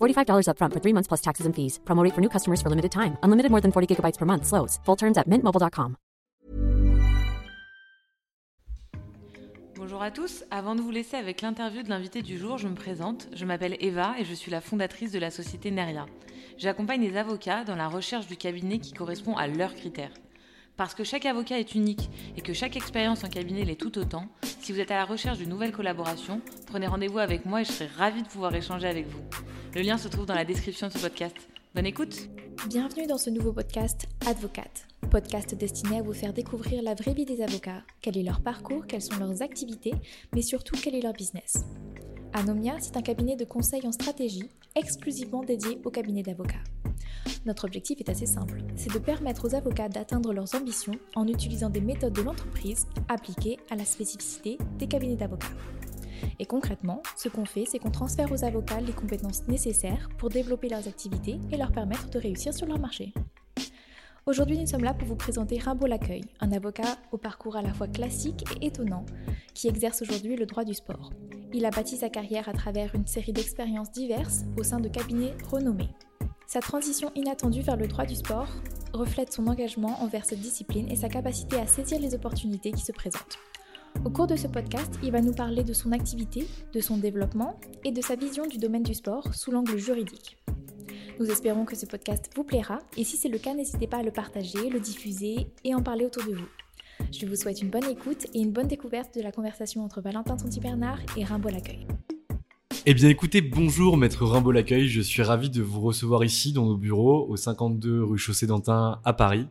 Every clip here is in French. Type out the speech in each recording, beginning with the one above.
$45 upfront for three months plus taxes and fees. Promote for new customers for limited time. Unlimited more than 40 gigabytes per month. Slows. Full terms at mintmobile.com. Bonjour à tous. Avant de vous laisser avec l'interview de l'invité du jour, je me présente. Je m'appelle Eva et je suis la fondatrice de la société Neria. J'accompagne les avocats dans la recherche du cabinet qui correspond à leurs critères. Parce que chaque avocat est unique et que chaque expérience en cabinet l'est tout autant, si vous êtes à la recherche d'une nouvelle collaboration, prenez rendez-vous avec moi et je serai ravie de pouvoir échanger avec vous. Le lien se trouve dans la description de ce podcast. Bonne écoute Bienvenue dans ce nouveau podcast Advocate, podcast destiné à vous faire découvrir la vraie vie des avocats, quel est leur parcours, quelles sont leurs activités, mais surtout quel est leur business. Anomia, c'est un cabinet de conseil en stratégie exclusivement dédié au cabinet d'avocats. Notre objectif est assez simple, c'est de permettre aux avocats d'atteindre leurs ambitions en utilisant des méthodes de l'entreprise appliquées à la spécificité des cabinets d'avocats. Et concrètement, ce qu'on fait, c'est qu'on transfère aux avocats les compétences nécessaires pour développer leurs activités et leur permettre de réussir sur leur marché. Aujourd'hui, nous sommes là pour vous présenter Rimbaud Laccueil, un avocat au parcours à la fois classique et étonnant, qui exerce aujourd'hui le droit du sport. Il a bâti sa carrière à travers une série d'expériences diverses au sein de cabinets renommés. Sa transition inattendue vers le droit du sport reflète son engagement envers cette discipline et sa capacité à saisir les opportunités qui se présentent. Au cours de ce podcast, il va nous parler de son activité, de son développement et de sa vision du domaine du sport sous l'angle juridique. Nous espérons que ce podcast vous plaira et si c'est le cas, n'hésitez pas à le partager, le diffuser et en parler autour de vous. Je vous souhaite une bonne écoute et une bonne découverte de la conversation entre Valentin Tonti-Bernard et Rimbaud Laccueil. Eh bien écoutez, bonjour maître Rimbaud Laccueil, je suis ravi de vous recevoir ici dans nos bureaux au 52 rue Chaussée d'Antin à Paris.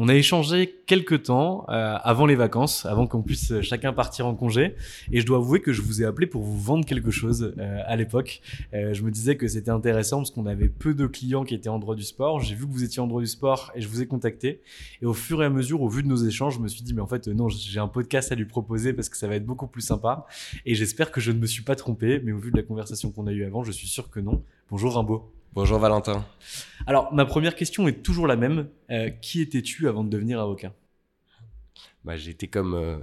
On a échangé quelques temps euh, avant les vacances, avant qu'on puisse chacun partir en congé. Et je dois avouer que je vous ai appelé pour vous vendre quelque chose euh, à l'époque. Euh, je me disais que c'était intéressant parce qu'on avait peu de clients qui étaient en droit du sport. J'ai vu que vous étiez en droit du sport et je vous ai contacté. Et au fur et à mesure, au vu de nos échanges, je me suis dit, mais en fait, non, j'ai un podcast à lui proposer parce que ça va être beaucoup plus sympa. Et j'espère que je ne me suis pas trompé. Mais au vu de la conversation qu'on a eue avant, je suis sûr que non. Bonjour Rimbaud. Bonjour Valentin. Alors, ma première question est toujours la même. Euh, qui étais-tu avant de devenir avocat? Bah, J'étais comme euh,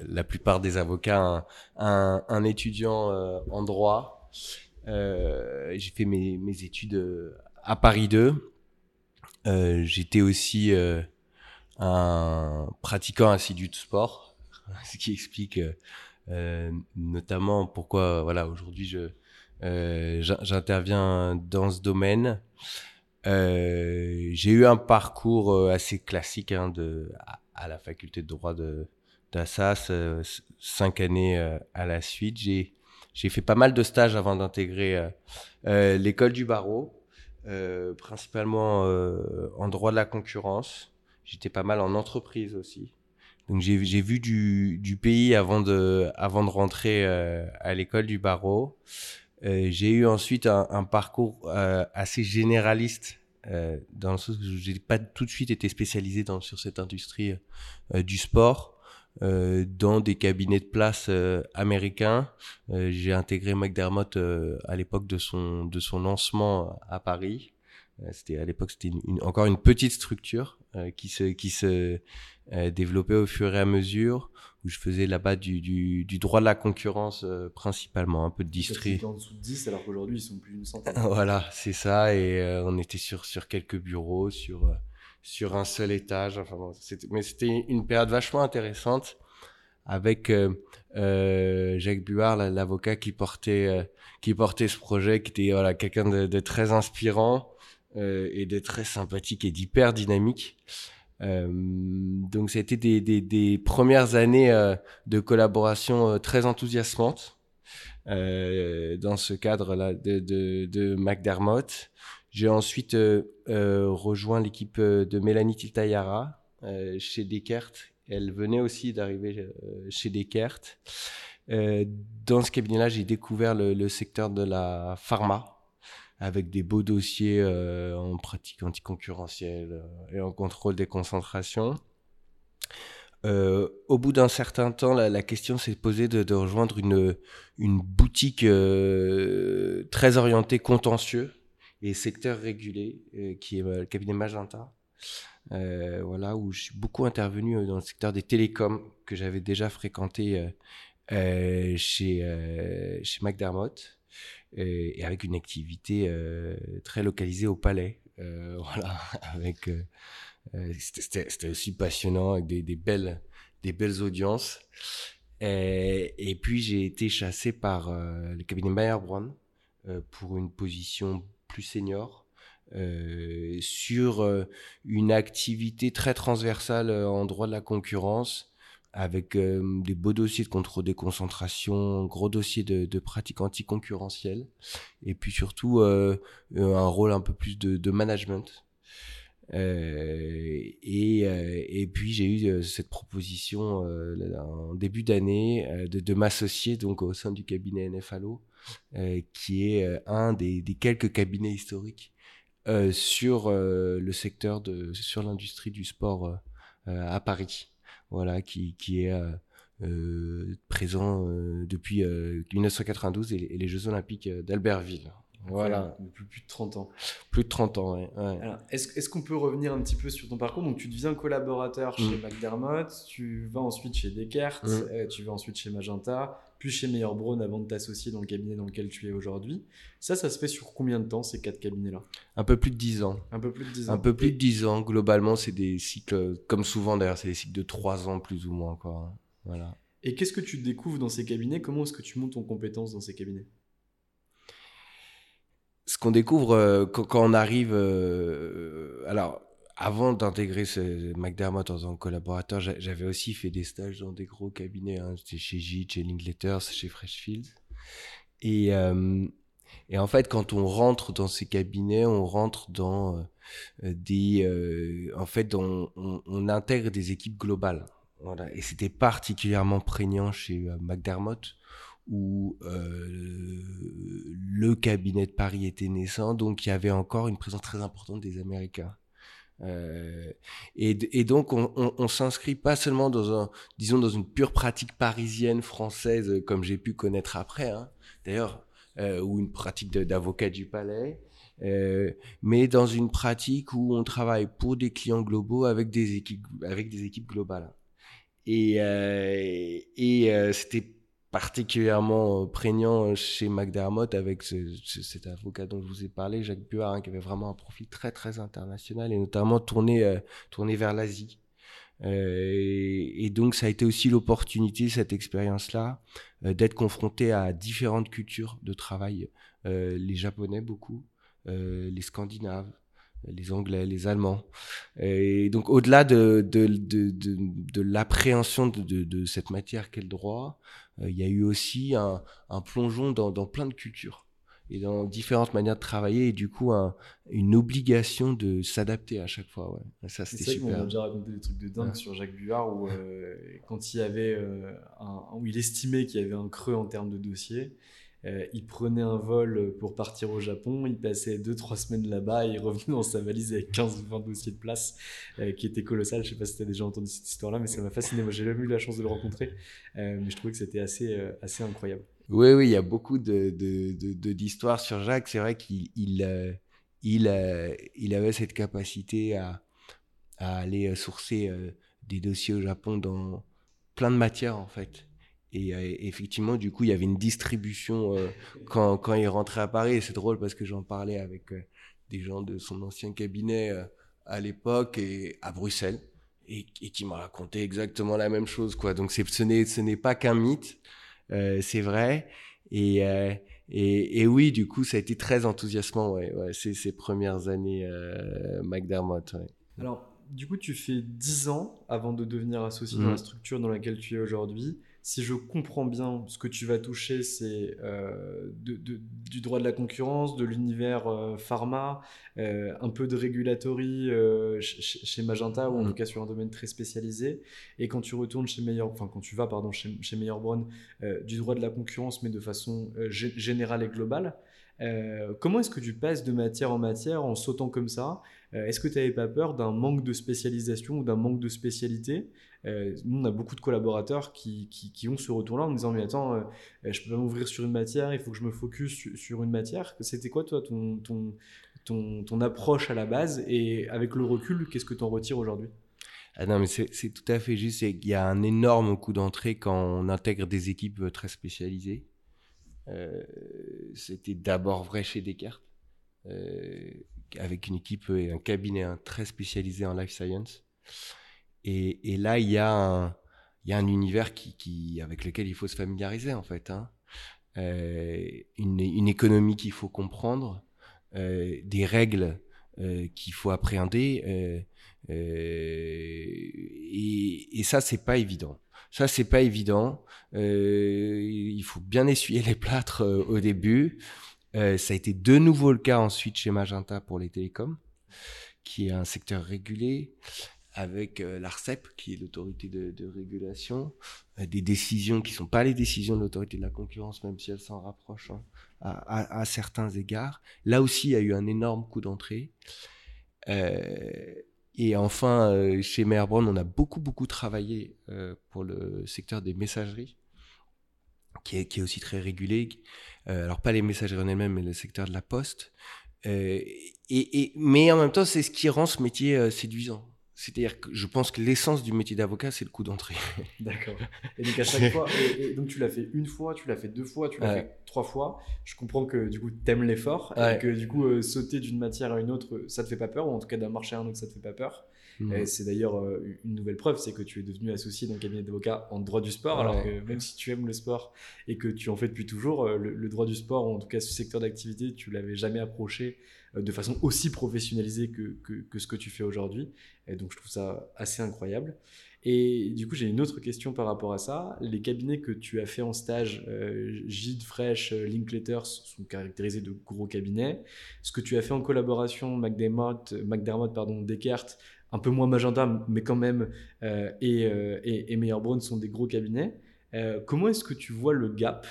la plupart des avocats, un, un, étudiant euh, en droit. J'ai fait mes, mes, études à Paris 2. J'étais aussi un pratiquant assidu de sport, ce qui explique notamment pourquoi voilà, aujourd'hui je j'interviens dans ce domaine. Euh, j'ai eu un parcours euh, assez classique hein, à, la faculté de droit d'Assas, cinq années à la suite. J'ai fait pas mal de stages avant d'intégrer l'école du barreau, principalement en droit de la concurrence. J'étais pas mal en entreprise aussi. Donc j'ai vu du, pays avant de rentrer à l'école du barreau. Euh, j'ai eu ensuite un, parcours euh, assez généraliste euh, dans le sens que j'ai pas tout de suite été spécialisé sur cette industrie du sport. Dans des cabinets de place américains, j'ai intégré McDermott à l'époque de son de son lancement à Paris. C'était à l'époque c'était encore une petite structure qui se qui se développé au fur et à mesure où je faisais là-bas du, du, du, droit de la concurrence principalement, un peu de distri. en dessous de 10 alors qu'aujourd'hui ils sont plus d'une centaine. voilà, c'est ça et on était sur sur quelques bureaux, sur sur un seul étage. Enfin, bon, mais c'était une période vachement intéressante avec euh, euh, Jacques Buard, l'avocat qui portait euh, qui portait ce projet, qui était voilà quelqu'un de, de, très inspirant euh, et de très sympathique et d'hyper dynamique. Euh, donc, ça a été des, des, des premières années de collaboration très enthousiasmantes dans ce cadre-là de, de, de McDermott. J'ai ensuite rejoint l'équipe de Mélanie Tiltayara chez Descartes elle venait aussi d'arriver euh, chez Descartes. Euh, dans ce cabinet-là, j'ai découvert le, secteur de la pharma avec des beaux dossiers euh, en pratique anticoncurrentielle et en contrôle des concentrations. au bout d'un certain temps, la, question s'est posée de, rejoindre une, boutique très orientée contentieux et secteur régulé, qui est le cabinet Magenta. Euh, voilà, où je suis beaucoup intervenu euh, dans le secteur des télécoms que j'avais déjà fréquenté euh, chez, chez McDermott et avec une activité très localisée au palais. voilà, avec c'était aussi passionnant avec des, belles audiences. Et, et puis j'ai été chassé par le cabinet Mayer Brown pour une position plus senior euh, sur euh, une activité très transversale euh, en droit de la concurrence avec des beaux dossiers de contrôle des concentrations, gros dossiers de, pratiques anticoncurrentielles, et puis surtout un rôle un peu plus de, management. et, puis j'ai eu cette proposition en début d'année de, m'associer donc au sein du cabinet NFALO, qui est un des, des quelques cabinets historiques euh, sur euh, le secteur de sur l'industrie du sport euh, à Paris voilà qui qui est présent depuis 1992 et, les Jeux Olympiques d'Albertville voilà. Depuis plus de 30 ans. Plus de 30 ans, ouais. Est-ce est qu'on peut revenir un petit peu sur ton parcours? Donc, tu deviens collaborateur chez mm. McDermott, tu vas ensuite chez Descartes, mm. tu vas ensuite chez Magenta, puis chez Meilleur Brown avant de t'associer dans le cabinet dans lequel tu es aujourd'hui. Ça, ça se fait sur combien de temps, ces quatre cabinets-là? Un peu plus de 10 ans. Un peu plus de 10 ans. Un peu plus de 10 ans. Globalement, c'est des cycles, comme souvent d'ailleurs, c'est des cycles de 3 ans plus ou moins. Quoi. Voilà. Et qu'est-ce que tu découvres dans ces cabinets? Comment est-ce que tu montes en compétence dans ces cabinets? Ce qu'on découvre euh, quand, on arrive, euh, alors avant d'intégrer ce McDermott en tant que collaborateur, j'avais aussi fait des stages dans des gros cabinets. Hein. C'était chez Git, chez Linkletters, chez Freshfields. Et, euh, et en fait, quand on rentre dans ces cabinets, on rentre dans des, en fait, on, intègre des équipes globales. Et c'était particulièrement prégnant chez McDermott où euh, le cabinet de Paris était naissant, donc il y avait encore une présence très importante des Américains. Euh, et, donc on, s'inscrit pas seulement dans un, disons dans une pure pratique parisienne française euh, comme j'ai pu connaître après, hein, d'ailleurs, euh, ou une pratique d'avocat du palais, mais dans une pratique où on travaille pour des clients globaux avec des équipes avec des équipes globales. Et, et c'était particulièrement euh, prégnant euh, chez McDermott avec cet avocat dont je vous ai parlé, Jacques Buard, qui avait vraiment un profil très très international et notamment tourné, euh, tourné vers l'Asie. et, donc ça a été aussi l'opportunité, cette expérience-là, d'être confronté à différentes cultures de travail. les Japonais beaucoup, les Scandinaves, les Anglais, les Allemands. Et donc, au-delà de, de, de, de, l'appréhension de, cette matière qu'est le droit, il y a eu aussi un, un plongeon dans, dans, plein de cultures et dans différentes manières de travailler et du coup un, une obligation de s'adapter à chaque fois. Ouais. Ça, c'était super. On a déjà raconté des trucs de dingue sur Jacques Buard où euh, quand il y avait euh, un, où il estimait qu'il y avait un creux en termes de dossiers, euh, il prenait un vol pour partir au Japon, il passait 2-3 semaines là-bas et il revenait dans sa valise avec 15 20 dossiers de place euh, qui était colossal. Je sais pas si tu as déjà entendu cette histoire-là, mais ça m'a fasciné. Moi, j'ai jamais eu la chance de le rencontrer, euh, mais je trouvais que c'était assez, assez incroyable. Oui, oui, il y a beaucoup de, de, d'histoires sur Jacques. C'est vrai qu'il il, il, il, avait cette capacité à, à aller sourcer des dossiers au Japon dans plein de matières en fait. Et euh, effectivement, du coup, il y avait une distribution euh, quand, quand il rentrait à Paris. Et c'est drôle parce que j'en parlais avec euh, des gens de son ancien cabinet à l'époque et à Bruxelles et, et qui m'ont raconté exactement la même chose. Quoi. Donc c'est, ce, n'est, ce n'est pas qu'un mythe, c'est vrai. Et, et, et, oui, du coup, ça a été très enthousiasmant ouais, ouais, ces, ces premières années McDermott. Ouais. Alors, du coup, tu fais 10 ans avant de devenir associé dans la structure dans laquelle tu es aujourd'hui. Si je comprends bien, ce que tu vas toucher, c'est euh, de- de- du droit de la concurrence, de l'univers euh, pharma, euh, un peu de regulatory ch- ch- chez Magenta, ou en Mhm. tout cas sur un domaine très spécialisé. Et quand tu retournes chez Meilleur, enfin quand tu vas pardon chez, chez Meilleur Brown, du droit de la concurrence, mais de façon gé- générale et globale. Comment est-ce que tu passes de matière en matière en sautant comme ça? Est-ce que tu n'avais pas peur d'un manque de spécialisation ou d'un manque de spécialité? Euh, Nous, on a beaucoup de collaborateurs qui, ont ce retour-là en disant Mais attends, euh, euh, je peux pas m'ouvrir sur une matière, il faut que je me focus sur, une matière. C'était quoi, toi, ton, approche à la base? Et avec le recul, qu'est-ce que tu en retires aujourd'hui? Ah non, mais c'est tout à fait juste. qu'il y a un énorme coup d'entrée quand on intègre des équipes euh, très spécialisées. C'était d'abord vrai chez Descartes, avec une équipe et un cabinet hein, très spécialisé en life science. Et, là, il y a un, univers qui, avec lequel il faut se familiariser, en fait. Hein. Euh, une, économie qu'il faut comprendre, euh, des règles euh, qu'il faut appréhender. et, ça, c'est pas évident. Ça, c'est pas évident. Il faut bien essuyer les plâtres au début. Ça a été de nouveau le cas ensuite chez Magenta pour les télécoms, qui est un secteur régulé, avec euh, l'ARCEP, qui est l'autorité de, régulation, euh, des décisions qui sont pas les décisions de l'autorité de la concurrence, même si elles s'en rapprochent hein, à, certains égards. Là aussi, il y a eu un énorme coup d'entrée. Euh, et enfin, euh, chez Meyer Brown, on a beaucoup, beaucoup travaillé pour le secteur des messageries, qui est, aussi très régulé. Alors, pas les messageries en elles-mêmes, mais le secteur de la poste. Et, mais en même temps, c'est ce qui rend ce métier séduisant. C'est-à-dire que je pense que l'essence du métier d'avocat, c'est le coup d'entrée. D'accord. Et donc à chaque fois, et, et donc tu l'as fait une fois, tu l'as fait deux fois, tu l'as Ouais. fait trois fois. Je comprends que du coup t'aimes l'effort Ouais. et que du coup euh, sauter d'une matière à une autre, ça te fait pas peur, ou en tout cas d'un marché à un autre, ça te fait pas peur. C'est d'ailleurs euh, une nouvelle preuve, c'est que tu es devenu associé d'un cabinet d'avocats en droit du sport, alors que même si tu aimes le sport et que tu en fais depuis toujours, euh, le, le droit du sport, ou en tout cas ce secteur d'activité, tu l'avais jamais approché de façon aussi professionnalisée que, que, ce que tu fais aujourd'hui. Donc je trouve ça assez incroyable. Et du coup, j'ai une autre question par rapport à ça. Les cabinets que tu as fait en stage, euh, Gide, Fresh, euh, Linklaters, sont caractérisés de gros cabinets. Ce que tu as fait en collaboration, McDermott, McDermott pardon, Descartes, un peu moins Magenta, mais quand même, euh, et, euh, et, et Meyer Brown sont des gros cabinets. Euh, comment est-ce que tu vois le gap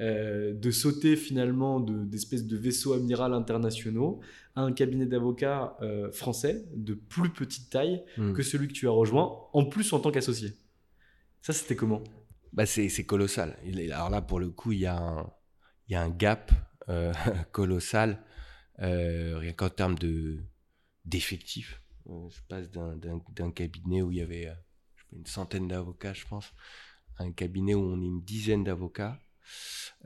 euh, de sauter finalement de- d'espèces de, vaisseaux amiral internationaux à un cabinet d'avocats euh, français de plus petite taille Mhm. que celui que tu as rejoint, en plus en tant qu'associé. Ça, c'était comment? Bah c'est colossal. Alors là, pour le coup, il y a un, il y a un gap euh, colossal, rien qu'en termes de d'effectifs. Je passe d'un- cabinet où il y avait je sais pas, une centaine d'avocats, je pense, à un cabinet où on est une dizaine d'avocats.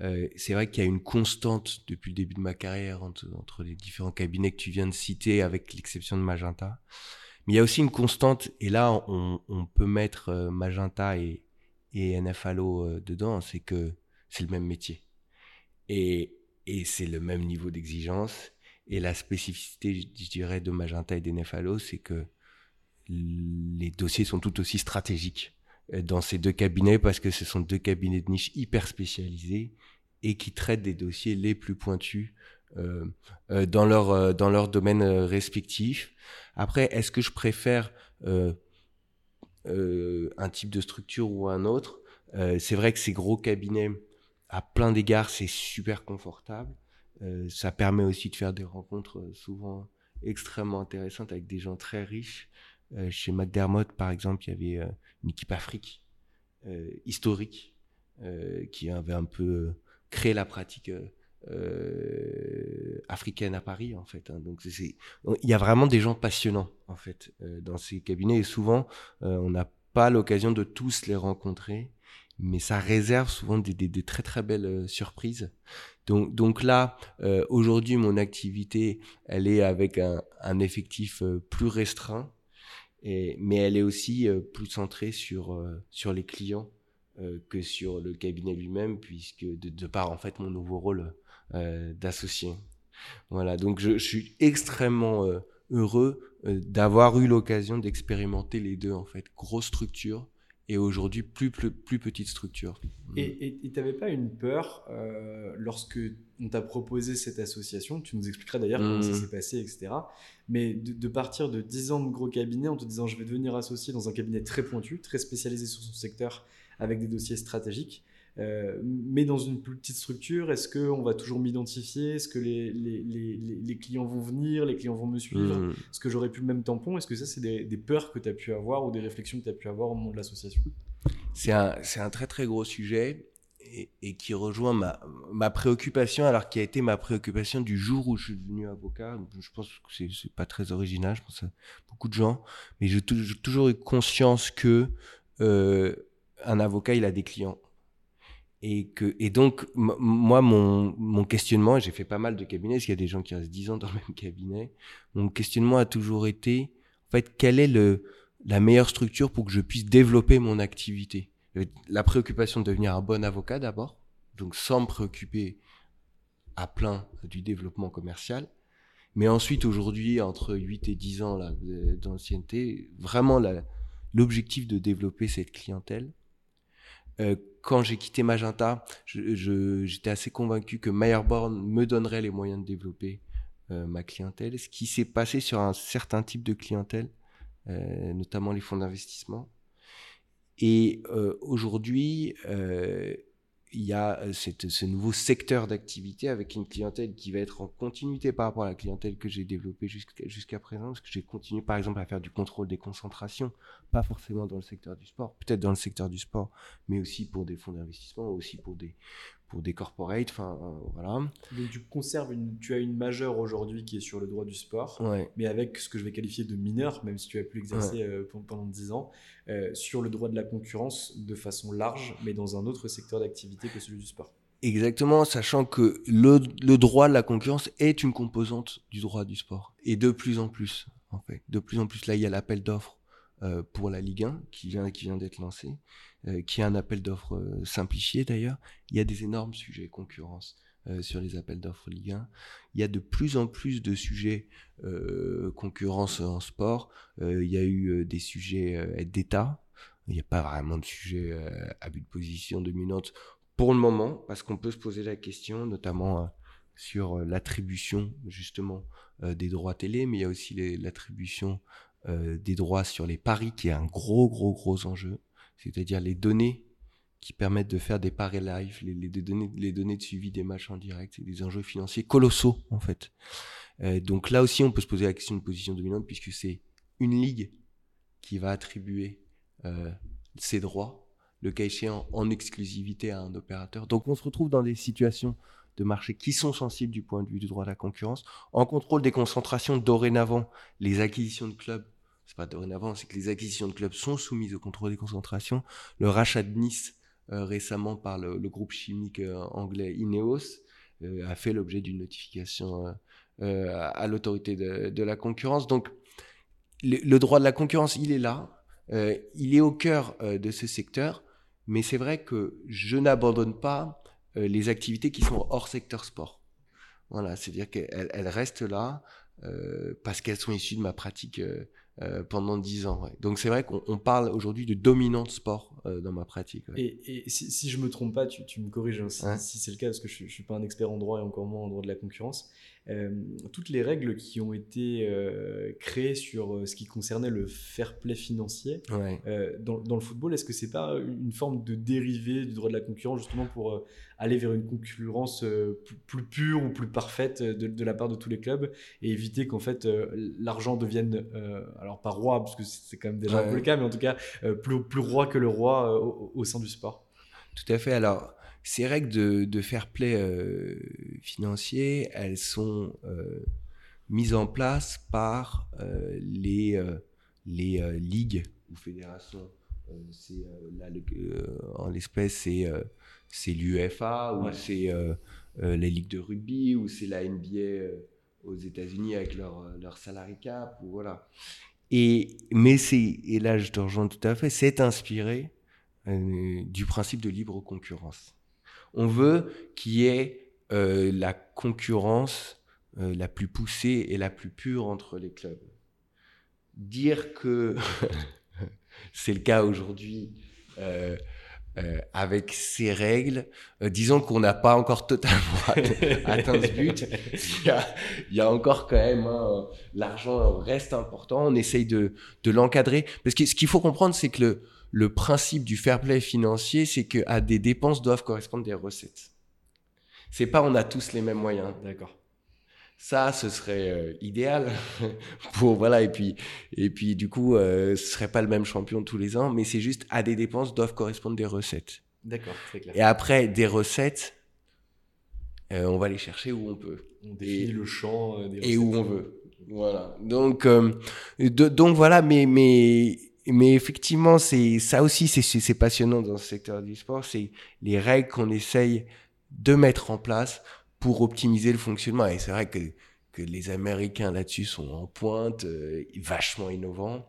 Euh, c'est vrai qu'il y a une constante depuis le début de ma carrière entre, les différents cabinets que tu viens de citer, avec l'exception de Magenta. Mais il y a aussi une constante, et là, on, peut mettre euh, Magenta et, et NFALO euh, dedans, c'est que c'est le même métier. Et, et c'est le même niveau d'exigence. Et la spécificité, je dirais, de Magenta et d'NFALO, c'est que les dossiers sont tout aussi stratégiques dans ces deux cabinets parce que ce sont deux cabinets de niche hyper spécialisés et qui traitent des dossiers les plus pointus euh, euh, dans leur euh, dans leur domaine euh, respectif. Après, est-ce que je préfère euh, euh, un type de structure ou un autre? Euh, C'est vrai que ces gros cabinets, à plein d'égards, c'est super confortable. Euh, ça permet aussi de faire des rencontres euh, souvent extrêmement intéressantes avec des gens très riches. Euh, chez McDermott, par exemple, il y avait euh, une équipe Afrique euh, historique qui avait un peu créé la pratique africaine à Paris en fait. Hein. Donc il y a vraiment des gens passionnants en fait dans ces cabinets et souvent on n'a pas l'occasion de tous les rencontrer, mais ça réserve souvent des, très très belles surprises. Donc, là, aujourd'hui, mon activité, elle est avec un effectif plus restreint, mais elle est aussi plus centrée sur, sur les clients euh, que sur le cabinet lui-même, puisque de, de, par en fait mon nouveau rôle euh, d'associé. Voilà, donc je, je suis extrêmement euh, heureux d'avoir eu l'occasion d'expérimenter les deux en fait, grosse structure et aujourd'hui plus, plus, plus, petite structure. Et tu n'avais pas une peur euh, lorsque on t'a proposé cette association, tu nous expliqueras d'ailleurs comment ça mmh. s'est passé, etc. Mais de, de, partir de 10 ans de gros cabinet en te disant je vais devenir associé dans un cabinet très pointu, très spécialisé sur son secteur, avec des dossiers stratégiques. Euh, mais dans une plus petite structure, est-ce qu'on va toujours m'identifier? Est-ce que les, les, les, les, clients vont venir? Les clients vont me suivre? Mmh. Est-ce que j'aurai plus le même tampon? Est-ce que ça, c'est des, des, peurs que tu as pu avoir ou des réflexions que tu as pu avoir au moment de l'association? C'est un, un, très très gros sujet et, et, qui rejoint ma, ma préoccupation, alors qui a été ma préoccupation du jour où je suis devenu avocat. Je pense que c'est pas très original, je pense à beaucoup de gens, mais j'ai toujours eu conscience que euh, un avocat, il a des clients. Et, que, et donc, moi, mon, mon questionnement, j'ai fait pas mal de cabinets, parce qu'il y a des gens qui restent 10 ans dans le même cabinet, mon questionnement a toujours été, en fait, quelle est le, la meilleure structure pour que je puisse développer mon activité? La préoccupation de devenir un bon avocat d'abord, donc sans me préoccuper à plein du développement commercial. Mais ensuite, aujourd'hui, entre 8 et 10 ans d'ancienneté, vraiment l'objectif de développer cette clientèle euh, quand j'ai quitté Magenta, j'étais assez convaincu que Meyerborn me donnerait les moyens de développer euh, ma clientèle. Ce qui s'est passé sur un certain type de clientèle, euh, notamment les fonds d'investissement. Et aujourd'hui, il y a euh, ce nouveau secteur d'activité avec une clientèle qui va être en continuité par rapport à la clientèle que j'ai développée jusqu'à présent, parce que j'ai continué par exemple à faire du contrôle des concentrations, pas forcément dans le secteur du sport, peut-être dans le secteur du sport, mais aussi pour des fonds d'investissement, aussi pour des, pour des corporates, enfin euh, voilà. Donc tu conserves une, tu as une majeure aujourd'hui qui est sur le droit du sport, mais avec ce que je vais qualifier de mineur, même si tu as pu exercer euh, pendant 10 ans, euh, sur le droit de la concurrence de façon large, mais dans un autre secteur d'activité que celui du sport. Exactement, sachant que le, le, droit de la concurrence est une composante du droit du sport, et de plus en plus, en fait. De plus en plus, là, il y a l'appel d'offres pour la Ligue 1 qui vient, qui vient d'être lancé. Euh, qui est un appel d'offres euh, simplifié d'ailleurs. Il y a des énormes sujets concurrence euh, sur les appels d'offres Ligue 1. Il y a de plus en plus de sujets concurrence en sport. il y a eu des sujets d'État. Il n'y a pas vraiment de sujet abus de position dominante pour le moment, parce qu'on peut se poser la question, notamment sur l'attribution justement des droits télé, mais il y a aussi l'attribution des droits sur les paris, qui est un gros, gros, gros enjeu c'est-à-dire les données qui permettent de faire des paris live, les, les, données, les données de suivi des matchs en direct, des enjeux financiers colossaux en fait. Euh, donc là aussi, on peut se poser la question de position dominante puisque c'est une ligue qui va attribuer euh, ses droits, le cas échéant en exclusivité à un opérateur. Donc on se retrouve dans des situations de marché qui sont sensibles du point de vue du droit de la concurrence. En contrôle des concentrations, dorénavant, les acquisitions de clubs c'est pas dorénavant, c'est que les acquisitions de clubs sont soumises au contrôle des concentrations. Le rachat de Nice euh, récemment par le, groupe chimique euh, anglais Ineos euh, a fait l'objet d'une notification à l'autorité de, la concurrence. Donc le, droit de la concurrence, il est là, il est au cœur de ce secteur, mais c'est vrai que je n'abandonne pas les activités qui sont hors secteur sport. Voilà, c'est-à-dire qu'elles restent là parce qu'elles sont issues de ma pratique euh, pendant dix ans. Donc c'est vrai qu'on parle aujourd'hui de dominante sport euh, dans ma pratique. Et, si, si, je me trompe pas, tu, tu me corriges hein, si, c'est le cas, parce que je, ne suis pas un expert en droit et encore moins en droit de la concurrence. Euh, toutes les règles qui ont été créées sur ce qui concernait le fair play financier dans, dans, le football, est-ce que c'est pas une forme de dérivé du droit de la concurrence justement pour aller vers une concurrence plus, pure ou plus parfaite de, de, la part de tous les clubs et éviter qu'en fait l'argent devienne alors pas roi, parce que c'est quand même déjà un peu le cas, mais en tout cas euh, plus, plus roi que le roi euh, au, sein du sport? Tout à fait. Alors, ces règles de, de fair play euh, financier, elles sont euh, mises en place par euh, les, les ligues ou fédérations. C'est là, le- en l'espèce, c'est c'est l'UEFA ou c'est les ligues de rugby ou c'est la NBA aux États-Unis avec leur, leur salary cap ou voilà. Et mais c'est et là je te rejoins tout à fait, c'est inspiré euh, du principe de libre concurrence. On veut qu'il y ait euh, la concurrence euh, la plus poussée et la plus pure entre les clubs. Dire que c'est le cas aujourd'hui euh, avec ces règles, disons qu'on n'a pas encore totalement atteint ce but. Il y a, encore quand même, hein, l'argent reste important, on essaye de, de l'encadrer. Parce que ce qu'il faut comprendre, c'est que le principe du fair play financier, c'est qu'à des dépenses doivent correspondre des recettes. C'est pas on a tous les mêmes moyens. D'accord. Ça, ce serait euh, idéal pour voilà et puis et puis du coup, euh, ce serait pas le même champion tous les ans, mais c'est juste à des dépenses doivent correspondre des recettes. D'accord, très clair. Et après des recettes, euh, on va les chercher où on peut On définit et- le champ des et où recettes. on veut. Voilà. Donc de- donc voilà, mais mais mais effectivement, c'est ça aussi, c'est passionnant dans ce secteur du sport, c'est les règles qu'on essaye de mettre en place pour optimiser le fonctionnement. Et c'est vrai que, que les Américains là-dessus sont en pointe, euh, vachement innovants.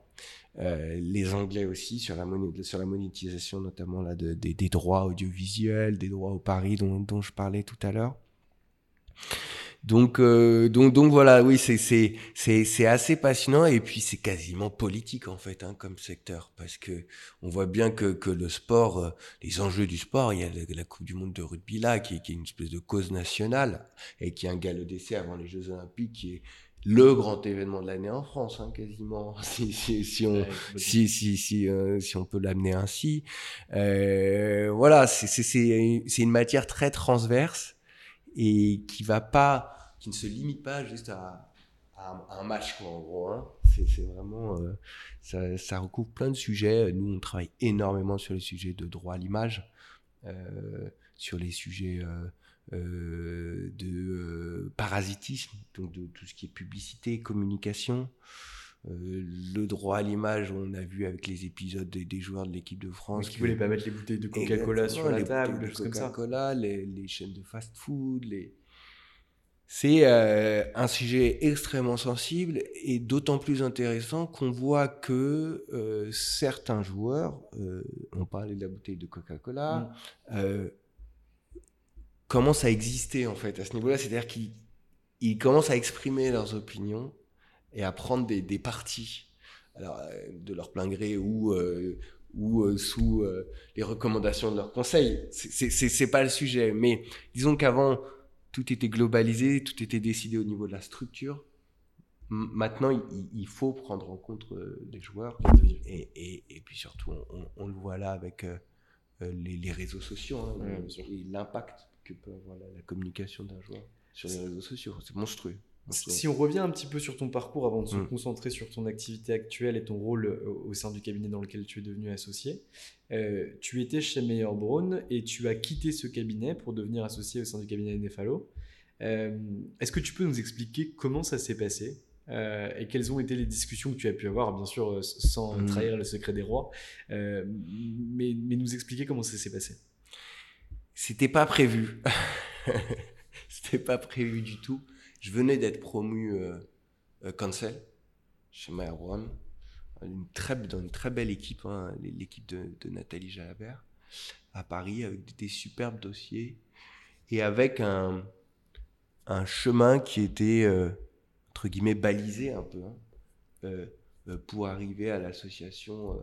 Euh, les Anglais aussi sur la, sur la monétisation notamment là de, des droits audiovisuels, des droits au pari dont, dont je parlais tout à l'heure. Donc, euh, donc, donc voilà, oui, c'est c'est c'est c'est assez passionnant et puis c'est quasiment politique en fait hein, comme secteur parce que on voit bien que que le sport, euh, les enjeux du sport, il y a la, la Coupe du Monde de rugby là qui est, qui est une espèce de cause nationale et qui est un galop d'essai avant les Jeux Olympiques qui est le grand événement de l'année en France hein, quasiment si si si on Ouais, si si si euh, si on peut l'amener ainsi. Euh, voilà c'est c'est c'est c'est une matière très transverse et qui ne se limite pas juste à, un- match quoi en gros hein. c'est vraiment euh, ça, ça recouvre plein de sujets nous on travaille énormément sur les sujets de droit à l'image euh, sur les sujets euh, de parasitisme donc de tout ce qui est publicité communication euh, le droit à l'image, on a vu avec les épisodes des, des joueurs de l'équipe de France. qui que- voulait pas mettre les bouteilles de Coca-Cola sur la les table, des de choses comme ça. Coca-Cola, les, les chaînes de fast-food, les... C'est euh, un sujet extrêmement sensible et d'autant plus intéressant qu'on voit que euh, certains joueurs, on parlait de la bouteille de Coca-Cola, Mm. commencent à exister en fait à ce niveau-là, c'est-à-dire qu'ils ils commencent à exprimer leurs opinions et à prendre des, des partis, alors euh, de leur plein gré ou euh, ou euh, sous euh, les recommandations de leurs conseils. C'est- pas le sujet, mais disons qu'avant tout était globalisé, tout était décidé au niveau de la structure. M- Maintenant, il, il faut prendre en compte les joueurs et, et, et puis surtout, on, le voit là avec les, les réseaux sociaux hein, Ouais, et l'impact que peut avoir la, la communication d'un joueur sur les réseaux sociaux. C'est monstrueux. Si on revient un petit peu sur ton parcours avant de se Mm. concentrer sur ton activité actuelle et ton rôle euh, au sein du cabinet dans lequel tu es devenu associé, euh, tu étais chez Meyer Braun et tu as quitté ce cabinet pour devenir associé au sein du cabinet Nefalo. Euh, Est-ce que tu peux nous expliquer comment ça s'est passé euh, et quelles ont été les discussions que tu as pu avoir, bien sûr, sans Mm. trahir le secret des rois, mais, mais nous expliquer comment ça s'est passé? C'était pas prévu. C'était pas prévu du tout. Je venais d'être promu euh, euh, cancel chez One. Une très, dans une très belle équipe, hein, l'équipe de, de Nathalie Jalabert, à Paris, avec des, des superbes dossiers et avec un, un chemin qui était, euh, entre guillemets, balisé un peu, hein, euh, pour arriver à l'association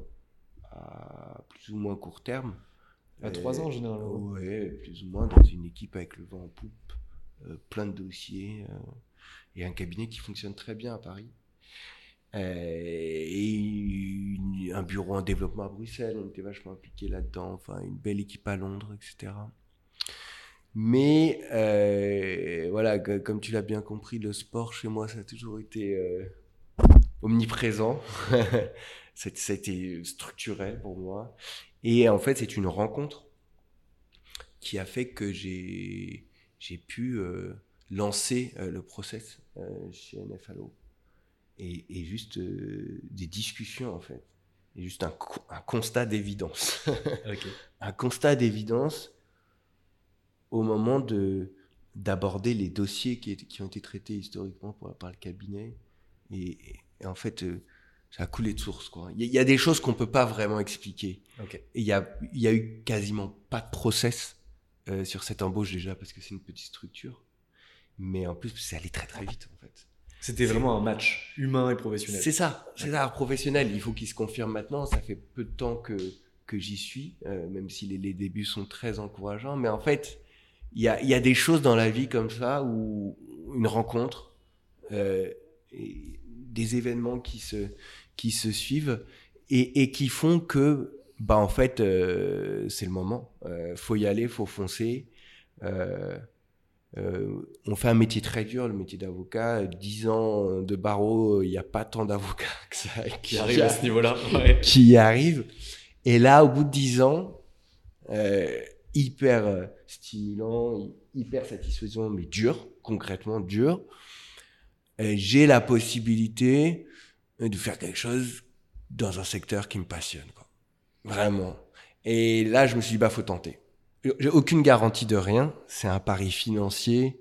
à plus ou moins court terme. À trois ans, généralement. Ouais, plus ou moins dans une équipe avec le vent en poupe, plein de dossiers euh, et un cabinet qui fonctionne très bien à Paris. Euh, et un bureau en développement à Bruxelles, on était vachement impliqués là-dedans, enfin une belle équipe à Londres, etc. Mais euh, voilà, comme tu l'as bien compris, le sport chez moi, ça a toujours été euh, omniprésent. Été structurel pour moi. Et en fait, c'est une rencontre qui a fait que j'ai j'ai pu euh, lancer euh, le process euh, chez NFLO. Et, et juste des discussions, en fait. Et juste un, co- un constat d'évidence. Un constat d'évidence au moment de d'aborder les dossiers qui, ont été traités historiquement par, par le cabinet. Et, et en fait, ça a coulé de source. quoi. Il y, a- il y a des choses qu'on peut pas vraiment expliquer. Ok. Et il y a, y a eu quasiment pas de process euh, sur cette embauche déjà parce que c'est une petite structure. Mais en plus, c'est allé très très vite en fait. C'était vraiment un match humain et professionnel. C'est ça, c'est ça, professionnel. Il faut qu'il se confirme maintenant. Ça fait peu de temps que, que j'y suis, euh, même si les, les débuts sont très encourageants. Mais en fait, il y a, y a des choses dans la vie comme ça où une rencontre, euh, et des événements qui se, qui se suivent et, et qui font que, bah en fait, euh, c'est le moment. Euh, faut y aller, faut foncer. Euh, euh, on fait un métier très dur, le métier d'avocat. 10 ans de barreau, il n'y a pas tant d'avocats que ça Qui arrive à ce niveau-là. Ouais. qui y arrive. Et là, au bout de 10 ans, hyper stimulant, hy- hyper satisfaisant, mais dur, concrètement dur, j'ai la possibilité de faire quelque chose dans un secteur qui me passionne. Quoi. Vraiment. Et là, je me suis dit, bah, faut tenter. J'ai aucune garantie de rien. C'est un pari financier.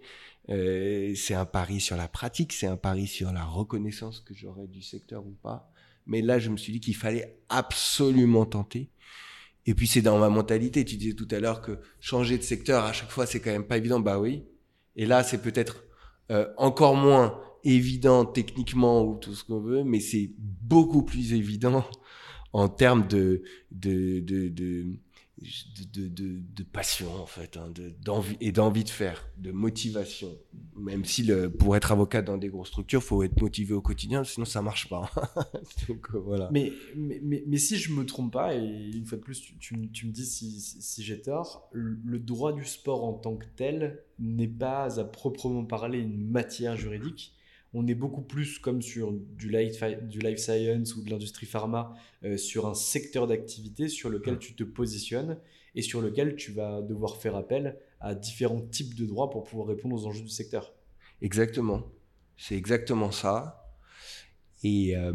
euh, c'est un pari sur la pratique. C'est un pari sur la reconnaissance que j'aurai du secteur ou pas. Mais là, je me suis dit qu'il fallait absolument tenter. Et puis, c'est dans ma mentalité. Tu disais tout à l'heure que changer de secteur à chaque fois, c'est quand même pas évident. Bah oui. Et là, c'est peut-être euh, encore moins évident techniquement ou tout ce qu'on veut, mais c'est beaucoup plus évident en termes de, de, de, de, passion, en fait, hein, de- d'envie et d'envie de faire, de motivation. Même si pour être avocat dans des grosses structures, faut être motivé au quotidien, sinon ça marche pas. Euh. Mais, mais, mais, mais si je me trompe pas, et une fois de plus, tu, tu, me- dis si, si, j'ai tort, le droit du sport en tant que tel n'est pas à proprement parler une matière juridique. On est beaucoup plus comme sur du life, du life science ou de l'industrie pharma, euh, sur un secteur d'activité sur lequel tu te positionnes et sur lequel tu vas devoir faire appel à différents types de droits pour pouvoir répondre aux enjeux du secteur. Exactement. C'est exactement ça. Et euh,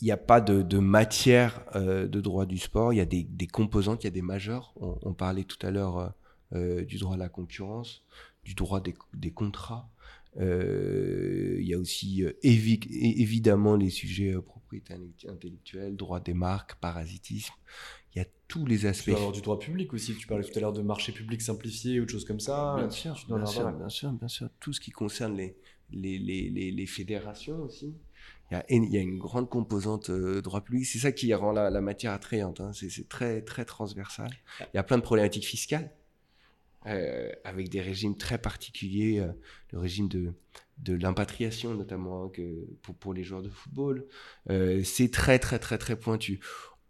il n'y a pas de, de matière euh, de droit du sport. Il y a des, des composantes, il y a des majeurs. On, on parlait tout à l'heure du droit à la concurrence, du droit des, des contrats. Euh, il y a aussi euh, évi- évidemment les sujets euh, propriété intellectuelle, droit des marques, parasitisme. Il y a tous les Tu aspects. vas avoir du droit public aussi. Tu parlais tout à l'heure de marché public simplifié ou de choses comme ça. Bien Tu- sûr, tu bien, avoir sûr bien sûr, bien sûr. Tout ce qui concerne les, les, les, les, les fédérations aussi. Il y a, il y a une grande composante euh, droit public. C'est ça qui rend la, la matière attrayante. Hein. C'est c'est très, très transversal. Il y a plein de problématiques fiscales euh, avec des régimes très particuliers. euh, le régime de, de l'impatriation, notamment hein, que pour, pour les joueurs de football. Euh, c'est très, très, très, très pointu.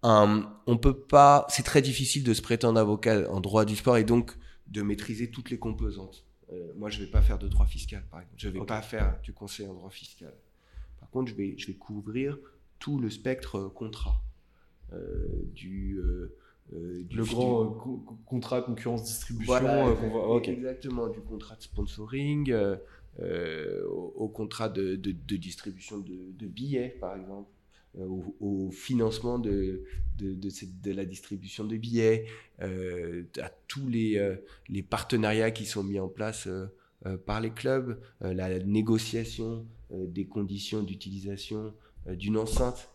On peut pas. C'est très difficile de se prétendre avocat en droit du sport et donc de maîtriser toutes les composantes. Moi, je vais pas faire de droit fiscal, par exemple. Je vais Ok. pas faire du conseil en droit fiscal. Par contre, je vais, je vais couvrir tout le spectre contrat. Du, euh, du Le grand euh, co- co- contrat concurrence distribution voilà, euh, exactement, du contrat de sponsoring, euh, au, au contrat de, de- de distribution de, de billets, par exemple, au, au financement de, cette- la distribution de billets, à tous les, les partenariats qui sont mis en place par les clubs, la négociation des conditions d'utilisation d'une enceinte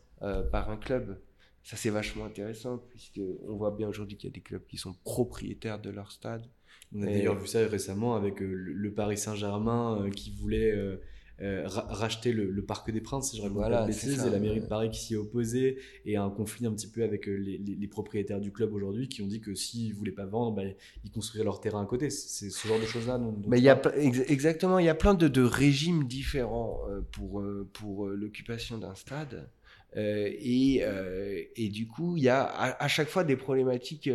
par un club. Ça, c'est vachement intéressant, puisqu'on voit bien aujourd'hui qu'il y a des clubs qui sont propriétaires de leur stade. On a d'ailleurs vu ça récemment avec euh, le, Paris Saint-Germain euh, qui voulait euh, ra- racheter le, le Parc des Princes, si je raconte Voilà, pas bêtises, et la mairie de Paris qui s'y est opposée, et un conflit un petit peu avec les, les- les propriétaires du club aujourd'hui qui ont dit que s'ils voulaient pas vendre, bah, ils construiraient leur terrain à côté. C'est ce genre de choses-là. Mais il y a exactement, il y a plein de, de régimes différents pour, pour l'occupation d'un stade. Euh, et, euh, et du coup, il y a à, à chaque fois des problématiques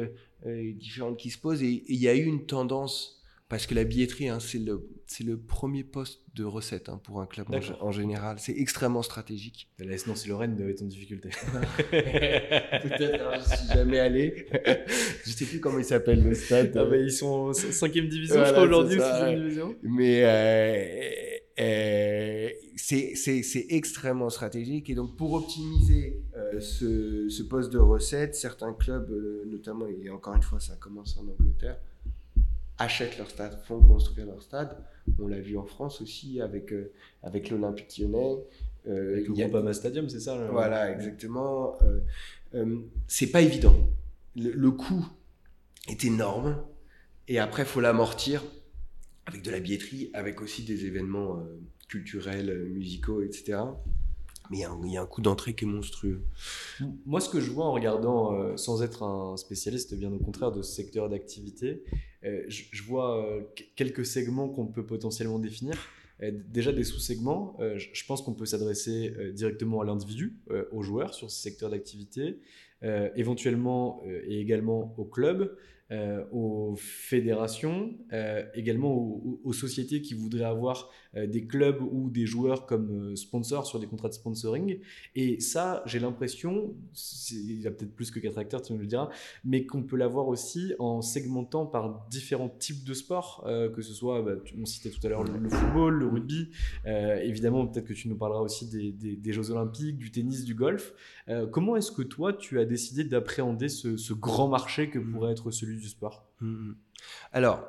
euh, différentes qui se posent. Et il y a eu une tendance parce que la billetterie, hein, c'est le, premier poste de recette hein, pour un club en, général. C'est extrêmement stratégique. La S Nancy-Lorraine doit être en difficulté. Peut-être, hein, je suis jamais allé. je sais plus comment il s'appelle le stade. Ah bah, ils sont en 5ème division, Voilà, je crois, aujourd'hui, ou ça, 6ème ouais. division. Mais euh, euh, c'est extrêmement stratégique. Et donc, pour optimiser euh, ce, ce poste de recette, certains clubs, euh, notamment, et encore une fois, ça commence en Angleterre, achètent leur stade, font construire leur stade. On l'a vu en France aussi avec, euh, avec l'Olympique lyonnais. Avec le y a- Groupama Stadium, c'est ça là voilà, exactement. C'est pas évident. Le, le coût est énorme. Et après, il faut l'amortir avec de la billetterie, avec aussi des événements euh, culturels, euh, musicaux, etc. Mais il y, a un- coût d'entrée qui est monstrueux. Moi, ce que je vois en regardant, euh, sans être un spécialiste, bien au contraire, de ce secteur d'activité, je, je vois qu- quelques segments qu'on peut potentiellement définir. Déjà des sous-segments, je, pense qu'on peut s'adresser directement à l'individu, aux joueurs sur ce secteur d'activité, éventuellement et également aux clubs, euh, aux fédérations, euh, également aux, sociétés qui voudraient avoir des clubs ou des joueurs comme euh, sponsors sur des contrats de sponsoring. Et ça, j'ai l'impression, il y a peut-être plus que quatre acteurs, tu me le diras, mais qu'on peut l'avoir aussi en segmentant par différents types de sports, euh, que ce soit, bah, on citait tout à l'heure le, le football, le rugby, euh, évidemment, peut-être que tu nous parleras aussi des, des- des Jeux Olympiques, du tennis, du golf. Euh, comment est-ce que toi, tu as décidé d'appréhender ce, ce grand marché que pourrait être celui du sport? Mhm. Alors,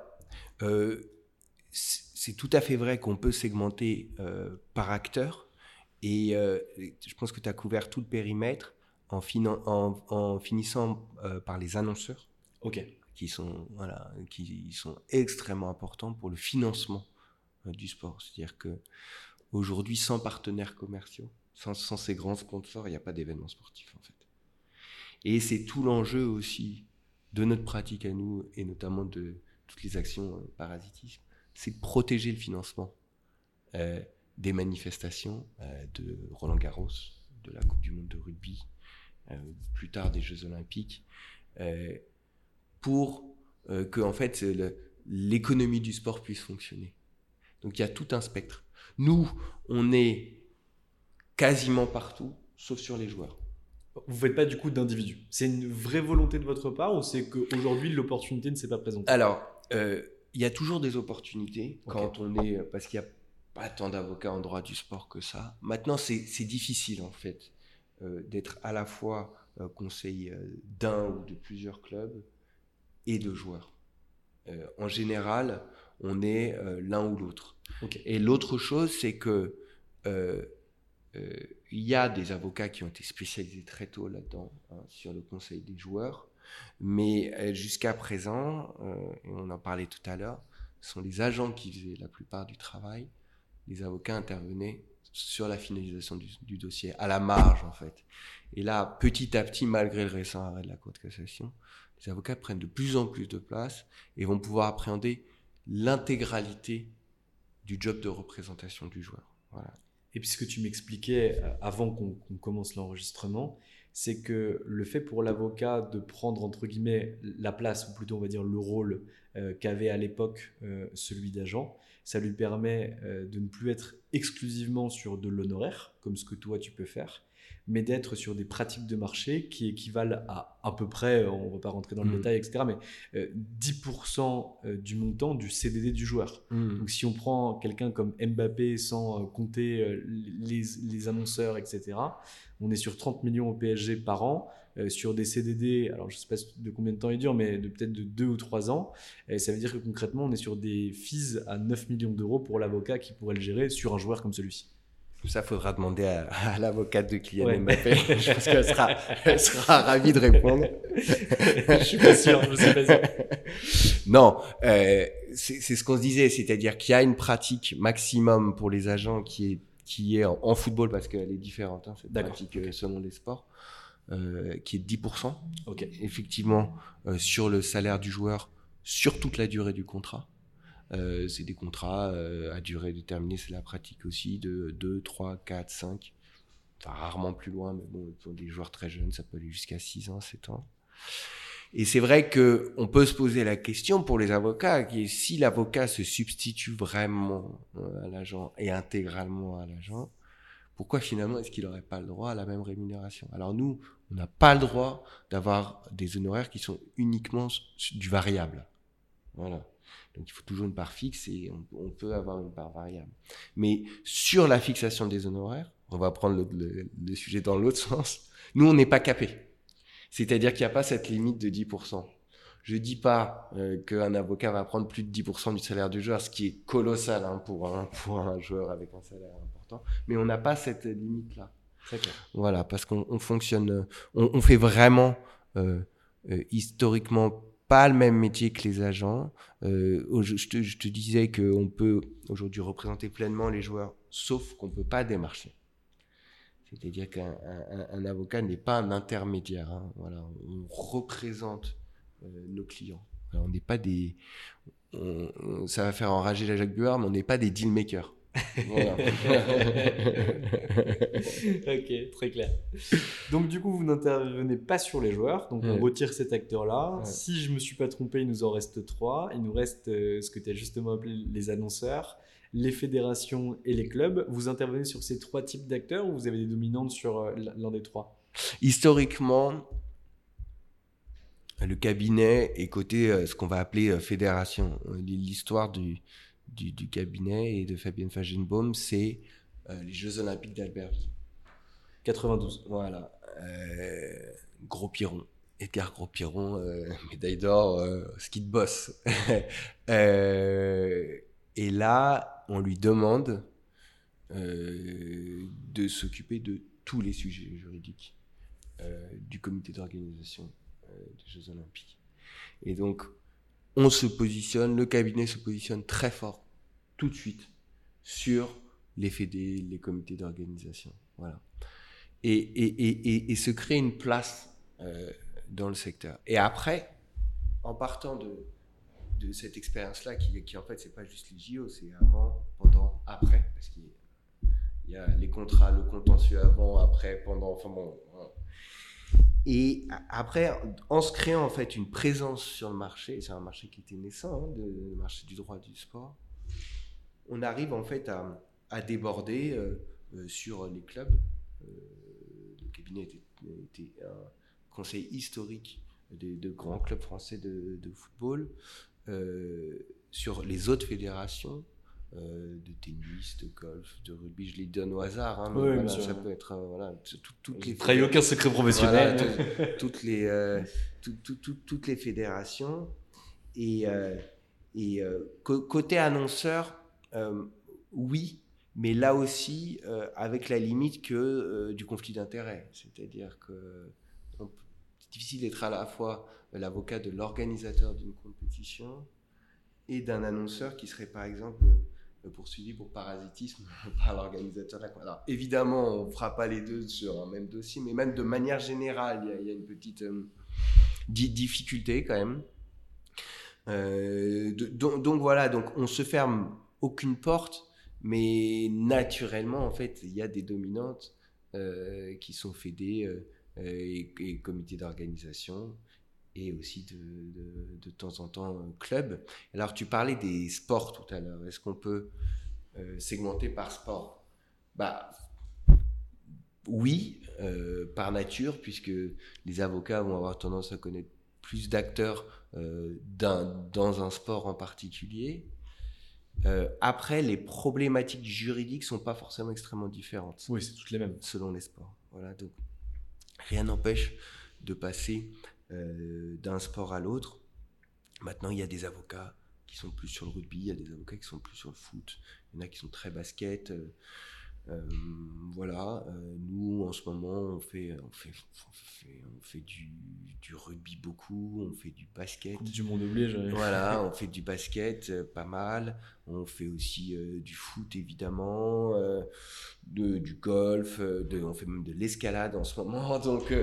euh, c'est tout à fait vrai qu'on peut segmenter euh, par acteur. Et euh, je pense que tu as couvert tout le périmètre en, finan- en, en finissant euh, par les annonceurs. Ok. qui sont, voilà, qui sont extrêmement importants pour le financement du sport. C'est-à-dire que aujourd'hui, sans partenaires commerciaux, sans, sans ces grands sponsors, il n'y a pas d'événement sportif en fait. Et c'est tout l'enjeu aussi de notre pratique à nous et notamment de toutes les actions parasitisme, c'est de protéger le financement euh, des manifestations euh, de Roland Garros, de la Coupe du Monde de rugby, euh, plus tard des Jeux Olympiques. pour que en fait l'économie du sport puisse fonctionner. Donc il y a tout un spectre. Nous, on est quasiment partout, sauf sur les joueurs. Vous faites pas du coup d'individu. C'est une vraie volonté de votre part ou c'est qu'aujourd'hui l'opportunité ne s'est pas présentée? Alors, euh, y a toujours des opportunités quand on est, parce qu'il n'y a pas tant d'avocats en droit du sport que ça. Maintenant, c'est difficile en fait euh, d'être à la fois euh, conseil euh, d'un ou de plusieurs clubs et de joueurs. Euh, en général, on est euh, l'un ou l'autre. Et l'autre chose, c'est que euh, euh, il y a des avocats qui ont été spécialisés très tôt là-dedans, hein, sur le conseil des joueurs, mais euh, jusqu'à présent, euh, et on en parlait tout à l'heure, ce sont les agents qui faisaient la plupart du travail. Les avocats intervenaient sur la finalisation du, dossier, à la marge en fait. Et là, petit à petit, malgré le récent arrêt de la Cour de cassation, les avocats prennent de plus en plus de place et vont pouvoir appréhender l'intégralité du job de représentation du joueur. Et puis ce que tu m'expliquais euh, avant qu'on commence l'enregistrement, c'est que le fait pour l'avocat de prendre entre guillemets la place, ou plutôt on va dire le rôle euh, qu'avait à l'époque euh, celui d'agent, ça lui permet euh, de ne plus être exclusivement sur de l'honoraire, comme ce que toi tu peux faire, mais d'être sur des pratiques de marché qui équivalent à à peu près, euh, on ne va pas rentrer dans le Mhm. détail, etc., mais euh, 10% euh, du montant du CDD du joueur. Donc si on prend quelqu'un comme Mbappé sans euh, compter euh, les, les annonceurs, etc., on est sur 30 millions au PSG par an, euh, sur des CDD, alors je ne sais pas de combien de temps il dure, mais de peut-être de 2 ou 3 ans. Et ça veut dire que concrètement, on est sur des fees à 9 millions d'euros pour l'avocat qui pourrait le gérer sur un joueur comme celui-ci. Ça, faudra demander à, à l'avocate de Kylian Ouais. Mbappé. Je pense qu'elle sera, elle sera ravie de répondre. je suis pas sûr, je sais pas sûr. Non, euh, c'est ce qu'on se disait, c'est-à-dire qu'il y a une pratique maximum pour les agents qui est qui est en, en football parce qu'elle est différente, hein, cette pratique euh, selon les sports, euh, qui est de 10%. Ok. Effectivement, euh, sur le salaire du joueur, sur toute la durée du contrat. Euh, c'est des contrats euh, à durée déterminée, c'est la pratique aussi de 2, 3, 4, 5, enfin rarement plus loin, mais bon, pour des joueurs très jeunes, ça peut aller jusqu'à 6 ans, 7 ans. Et c'est vrai que on peut se poser la question pour les avocats, si l'avocat se substitue vraiment euh, à l'agent et intégralement à l'agent, pourquoi finalement est-ce qu'il n'aurait pas le droit à la même rémunération? Alors nous, on n'a pas le droit d'avoir des honoraires qui sont uniquement du variable. Voilà. Donc il faut toujours une part fixe et on, peut avoir une part variable. Mais sur la fixation des honoraires, on va prendre le, le sujet dans l'autre sens, nous on n'est pas capé. C'est-à-dire qu'il n'y a pas cette limite de 10%. Je dis pas euh, qu'un avocat va prendre plus de 10% du salaire du joueur, ce qui est colossal hein, pour, un, pour un joueur avec un salaire important, mais on n'a pas cette limite-là. Voilà, parce qu'on fonctionne, on, fait vraiment euh, euh, historiquement pas le même métier que les agents. Euh, je, te, disais qu'on peut aujourd'hui représenter pleinement les joueurs, sauf qu'on peut pas démarcher. C'est-à-dire qu'un un, avocat n'est pas un intermédiaire. Hein. Voilà, on représente euh, nos clients. on n'est pas des. ça va faire enrager la Jacques Buard, mais on n'est pas des deal ok, très clair. Donc du coup, vous n'intervenez pas sur les joueurs, donc on retire cet acteur-là. Si je me suis pas trompé, il nous en reste trois. Il nous reste euh, ce que tu as justement appelé les annonceurs, les fédérations et les clubs. Vous intervenez sur ces trois types d'acteurs ou vous avez des dominantes sur euh, l'un des trois? Historiquement, le cabinet est côté euh, ce qu'on va appeler fédération. L'histoire du, du, cabinet et de Fabienne Fagenbaum, c'est les Jeux Olympiques d'Albertville. 92. Voilà. Gros Piron. Edgar Gros-Piron, médaille d'or, ski de boss. et là, on lui demande euh, de s'occuper de tous les sujets juridiques euh, du comité d'organisation euh, des Jeux Olympiques. Et donc, on se positionne, le cabinet se positionne très fort, tout de suite, sur les fédés, les comités d'organisation. Voilà. Et, se créer une place dans le secteur. Et après, en partant de, cette expérience-là qui, qui, en fait, c'est pas juste les JO, c'est avant, pendant, après, parce qu'il y a les contrats, le contentieux avant, après, pendant, enfin bon. Et après, en se créant en fait une présence sur le marché, c'est un marché qui était naissant, hein, le marché du droit du sport, on arrive en fait à, déborder euh, euh, sur les clubs. Euh, le cabinet était, un conseil historique de, grands clubs français de, football. Sur les autres fédérations, euh, de tennis, de golf, de rugby, je les donne au hasard. Hein, voilà, ça peut être euh, voilà, toutes les. Trahis aucun secret professionnel. toutes les toutes les fédérations et et côté annonceur, oui, mais là aussi avec la limite que du conflit d'intérêts, c'est-à-dire que c'est difficile d'être à la fois l'avocat de l'organisateur d'une compétition et d'un annonceur qui serait par exemple euh, poursuivi pour parasitisme par l'organisateur. Alors évidemment, on ne fera pas les deux sur un même dossier, mais même de manière générale, il y, a une petite euh, difficulté quand même. Euh, donc, voilà, donc on se ferme aucune porte, mais naturellement, en fait, il y a des dominantes qui sont fédées et, et comités d'organisation et aussi de, de, temps en temps club. Alors tu parlais des sports tout à l'heure. Est-ce qu'on peut euh, segmenter par sport? Bah oui, euh, par nature, puisque les avocats vont avoir tendance à connaître plus d'acteurs euh, dans un sport en particulier. après, les problématiques juridiques sont pas forcément extrêmement différentes. Oui, c'est toutes les mêmes. Selon les sports. Voilà, donc rien n'empêche de passer euh, d'un sport à l'autre. Maintenant, il y a des avocats qui sont plus sur le rugby, il y a des avocats qui sont plus sur le foot, il y en a qui sont très basket. Euh, euh, voilà, nous en ce moment on fait, on fait, on fait, du, du, rugby beaucoup, on fait du basket. Du monde oublié, Voilà, on fait du basket pas mal, on fait aussi du foot évidemment, de, du golf, de, on fait même de l'escalade en ce moment. Donc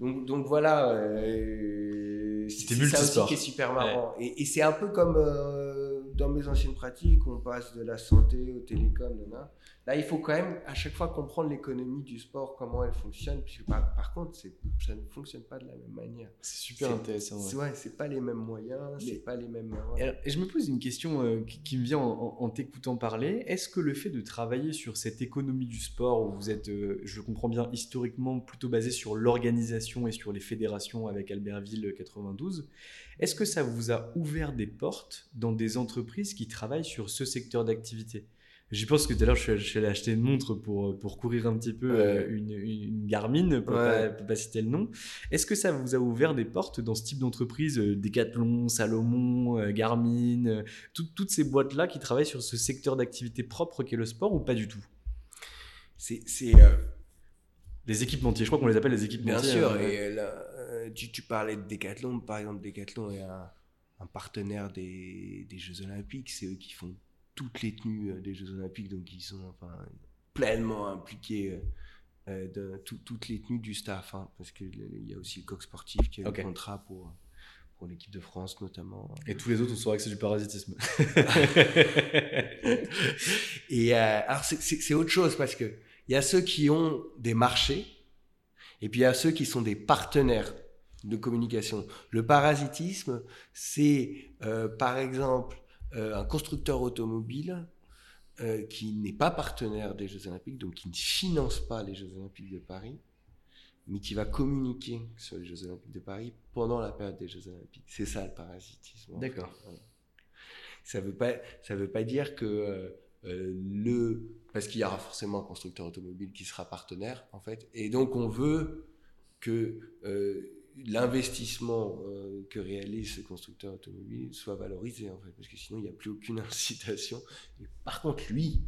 donc, donc voilà, euh, c'est ça aussi qui est super marrant. Et, et c'est un peu comme euh, dans mes anciennes pratiques, on passe de la santé au télécom, Là, il faut quand même à chaque fois comprendre l'économie du sport, comment elle fonctionne, puisque par, par contre, ça ne fonctionne pas de la même manière. C'est super intéressant. ouais. C'est ouais, pas les mêmes moyens, Mais- c'est pas les mêmes. Et alors, et je me pose une question euh, qui, qui me vient en, en- en t'écoutant parler. Est-ce que le fait de travailler sur cette économie du sport, où vous êtes, euh, je le comprends bien, historiquement plutôt basé sur l'organisation et sur les fédérations avec Albertville 92, est-ce que ça vous a ouvert des portes dans des entreprises qui travaillent sur ce secteur d'activité? J'y pense que tout à l'heure, je suis- je suis allé acheter une montre pour, pour courir un petit peu euh, une, une Garmin, pour ne Ouais. pas, pour pas citer le nom. Est-ce que ça vous a ouvert des portes dans ce type d'entreprise, euh, Decathlon, Salomon, euh, Garmin, euh, tout- toutes ces boîtes-là qui travaillent sur ce secteur d'activité propre qu'est le sport ou pas du tout? C'est, euh, Les équipementiers, je crois qu'on les appelle les équipementiers. bien sûr. euh, Et euh, là, euh, tu, tu parlais de Decathlon, par exemple, Decathlon est un, un partenaire des, des Jeux Olympiques. C'est eux qui font toutes les tenues euh, des Jeux Olympiques, donc ils sont enfin pleinement impliqués. euh, euh, de tout- toutes les tenues du staff, hein, parce qu'il y a aussi le coq sportif qui a un contrat pour, pour l'équipe de France notamment. Et tous les autres, on saura que c'est du parasitisme. Et euh, alors c'est- autre chose parce que il y a ceux qui ont des marchés et puis il y a ceux qui sont des partenaires de communication. Le parasitisme, c'est euh, par exemple euh, un constructeur automobile euh, qui n'est pas partenaire des Jeux Olympiques, donc qui ne finance pas les Jeux Olympiques de Paris, mais qui va communiquer sur les Jeux Olympiques de Paris pendant la période des Jeux Olympiques. C'est ça le parasitisme. en fait. D'accord. Ça veut pas, ça veut pas dire que euh, le, parce qu'il y aura forcément un constructeur automobile qui sera partenaire en fait, et donc on veut que l'investissement euh, que réalise ce constructeur automobile soit valorisé en fait, parce que sinon il n'y a plus aucune incitation. Par contre, lui,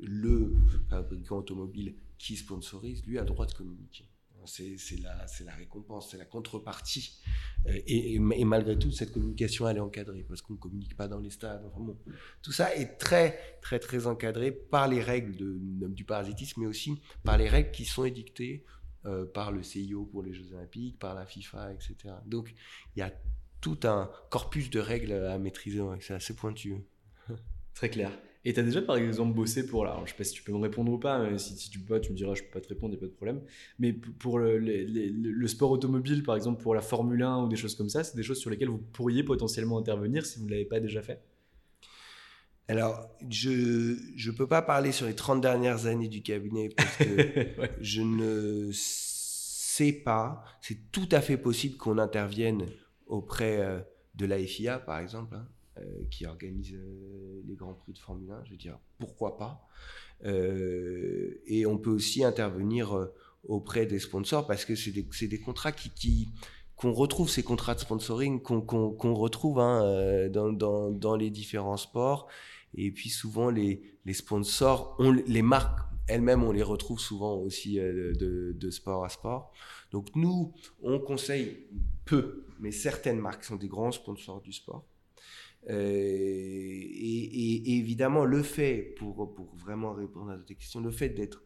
le fabricant automobile qui sponsorise, lui a droit de communiquer. C'est la, récompense, c'est la contrepartie. Euh, et, malgré tout, cette communication, elle est encadrée parce qu'on ne communique pas dans les stades. Tout ça est très, très, très encadré par les règles du parasitisme, mais aussi par les règles qui sont édictées euh, par le CIO pour les Jeux Olympiques, par la FIFA, etc. Donc, il y a tout un corpus de règles à maîtriser. ouais, C'est assez pointu. Très clair. Et tu as déjà par exemple bossé pour, alors, je sais pas si tu peux me répondre ou pas, mais si, si tu peux pas, tu me diras, je peux pas te répondre, il n'y a pas de problème. Mais pour le, le sport automobile, par exemple pour la Formule 1 ou des choses comme ça, c'est des choses sur lesquelles vous pourriez potentiellement intervenir si vous ne l'avez pas déjà fait? Alors, je je peux pas parler sur les 30 dernières années du cabinet parce que Ouais. je ne sais pas. C'est tout à fait possible qu'on intervienne auprès euh, de la FIA, par exemple, hein, euh, qui organise euh, les grands prix de Formule 1. Je veux dire, pourquoi pas? Euh, Et on peut aussi intervenir auprès des sponsors parce que c'est des, c'est des contrats qui, qui qu'on retrouve ces contrats de sponsoring qu'on qu'on qu'on retrouve hein, dans, dans, dans les différents sports et puis souvent les, sponsors on, les marques elles-mêmes on les retrouve souvent aussi euh, de, sport à sport. Donc nous on conseille peu mais certaines marques sont des grands sponsors du sport. Euh, et, évidemment, le fait, pour, pour vraiment répondre à cette question, le fait d'être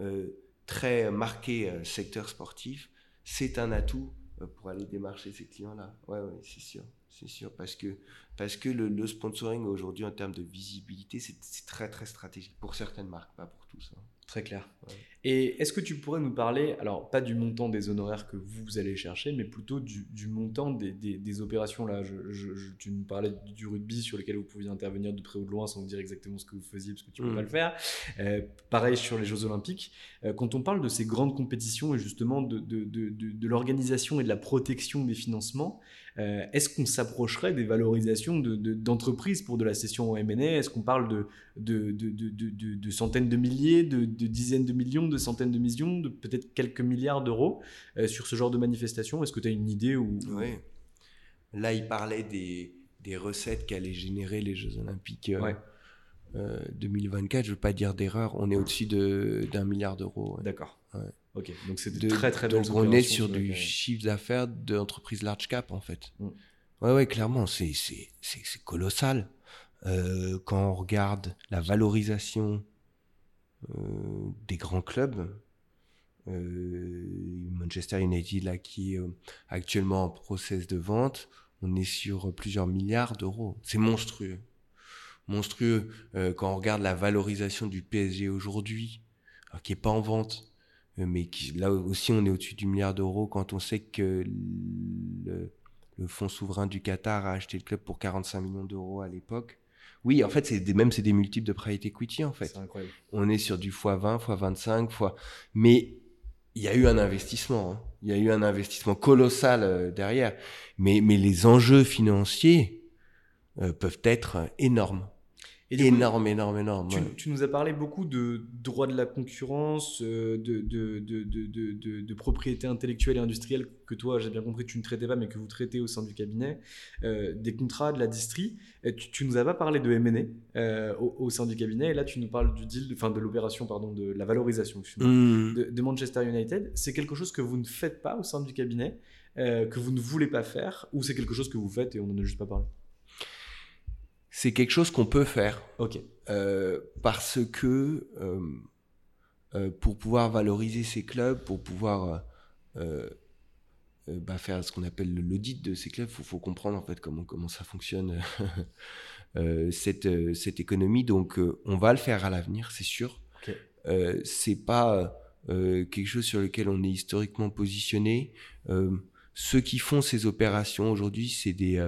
euh, très marqué secteur sportif, c'est un atout pour aller démarcher ces clients-là. Ouais, ouais, c'est sûr, c'est sûr, parce que parce que le, sponsoring aujourd'hui en termes de visibilité, c'est c'est très très stratégique pour certaines marques, pas pour tous. hein. Très clair. Et est-ce que tu pourrais nous parler, alors pas du montant des honoraires que vous allez chercher, mais plutôt du, du montant des, des- des opérations là? Je, je- je- Tu nous parlais du rugby sur lequel vous pouviez intervenir de près ou de loin sans nous dire exactement ce que vous faisiez parce que tu ne peux Mm. pas le faire. Euh, pareil sur les Jeux Olympiques. Euh, quand on parle de ces grandes compétitions et justement de, de, de- de- de l'organisation et de la protection des financements, euh, est-ce qu'on s'approcherait des valorisations de- de- d'entreprises pour de la session en M&A Est-ce qu'on parle de, de, centaines de milliers, de, de dizaines de millions, de centaines de millions, de peut-être quelques milliards d'euros euh, sur ce genre de manifestation Est-ce que tu as une idée ou Oui. Là, il parlait des, des recettes qu'allaient générer les Jeux Olympiques euh, Ouais. euh, 2024. Je ne veux pas dire d'erreur, on est au-dessus de- d'un milliard d'euros. ouais. D'accord. Ouais. Ok, donc c'est de, très très Donc on est sur du chiffre d'affaires d'entreprises large cap en fait. Mm. Ouais ouais clairement c'est c'est c'est c'est colossal. Euh, quand on regarde la valorisation euh, des grands clubs, euh, Manchester United là qui est euh, actuellement en process de vente, on est sur plusieurs milliards d'euros. C'est monstrueux, monstrueux. Euh, quand on regarde la valorisation du PSG aujourd'hui, qui est pas en vente, euh, mais qui, là aussi on est au-dessus du milliard d'euros quand on sait que le fonds souverain du Qatar a acheté le club pour 45 millions d'euros à l'époque. Oui, en fait, c'est des, même c'est des multiples de private equity en fait. incroyable. On est sur du x20, x25, fois. Mais il y a eu un investissement. Hein. Il y a eu un investissement colossal euh, derrière. Mais, mais les enjeux financiers euh, peuvent être énormes. Et énorme, énorme, énorme. Tu, tu, nous as parlé beaucoup de droit de la concurrence, euh, de, de, de, propriété intellectuelle et industrielle que toi, j'ai bien compris, tu ne traitais pas, mais que vous traitez au sein du cabinet, euh, des contrats, de la distrie. Tu, tu nous as pas parlé de M&A euh, au, au, sein du cabinet, et là tu nous parles du deal, enfin de l'opération, pardon, de la valorisation mmh. de, Manchester United. C'est quelque chose que vous ne faites pas au sein du cabinet, que vous ne voulez pas faire, ou c'est quelque chose que vous faites et on n'en a juste pas parlé? C'est quelque chose qu'on peut faire. Ok. Euh, parce que euh, euh, pour pouvoir valoriser ces clubs, pour pouvoir bah, faire ce qu'on appelle l'audit de ces clubs, il faut, comprendre en fait comment, comment ça fonctionne cette, cette économie. Donc on va le faire à l'avenir, c'est sûr. Okay. c'est pas quelque chose sur lequel on est historiquement positionné. ceux qui font ces opérations aujourd'hui, c'est des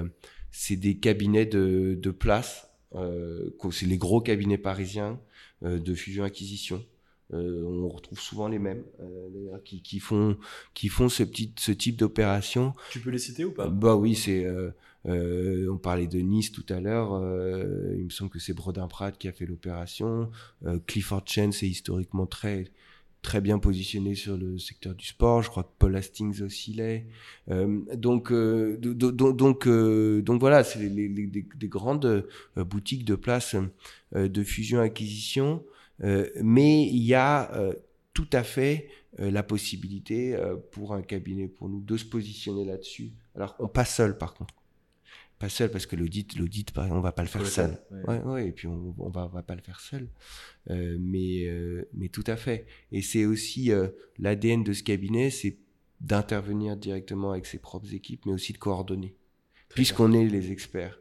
c'est des cabinets de, de place, euh, c'est les gros cabinets parisiens euh, de fusion-acquisition. Euh, on retrouve souvent les mêmes euh, qui, qui, font qui font ce petit ce type d'opération. Tu peux les citer ou pas? Bah oui, c'est euh, on parlait de Nice tout à l'heure. il me semble que c'est Brodin Pratt qui a fait l'opération. Clifford Chen, c'est historiquement très très bien positionné sur le secteur du sport. Je crois que Paul Hastings aussi l'est. Euh, donc, euh, donc, euh, donc voilà, c'est les, des, grandes euh, boutiques de place euh, de fusion-acquisition. mais il y a tout à fait la possibilité pour un cabinet, pour nous, de se positionner là-dessus. Alors, on passe seul par contre pas seul parce que l'audit l'audit on va pas le faire seul. ouais. ouais. et puis on, on va on va pas le faire seul. Euh, mais euh, mais tout à fait. Et c'est aussi euh, l'ADN de ce cabinet c'est d'intervenir directement avec ses propres équipes mais aussi de coordonner. Puisqu'on est les experts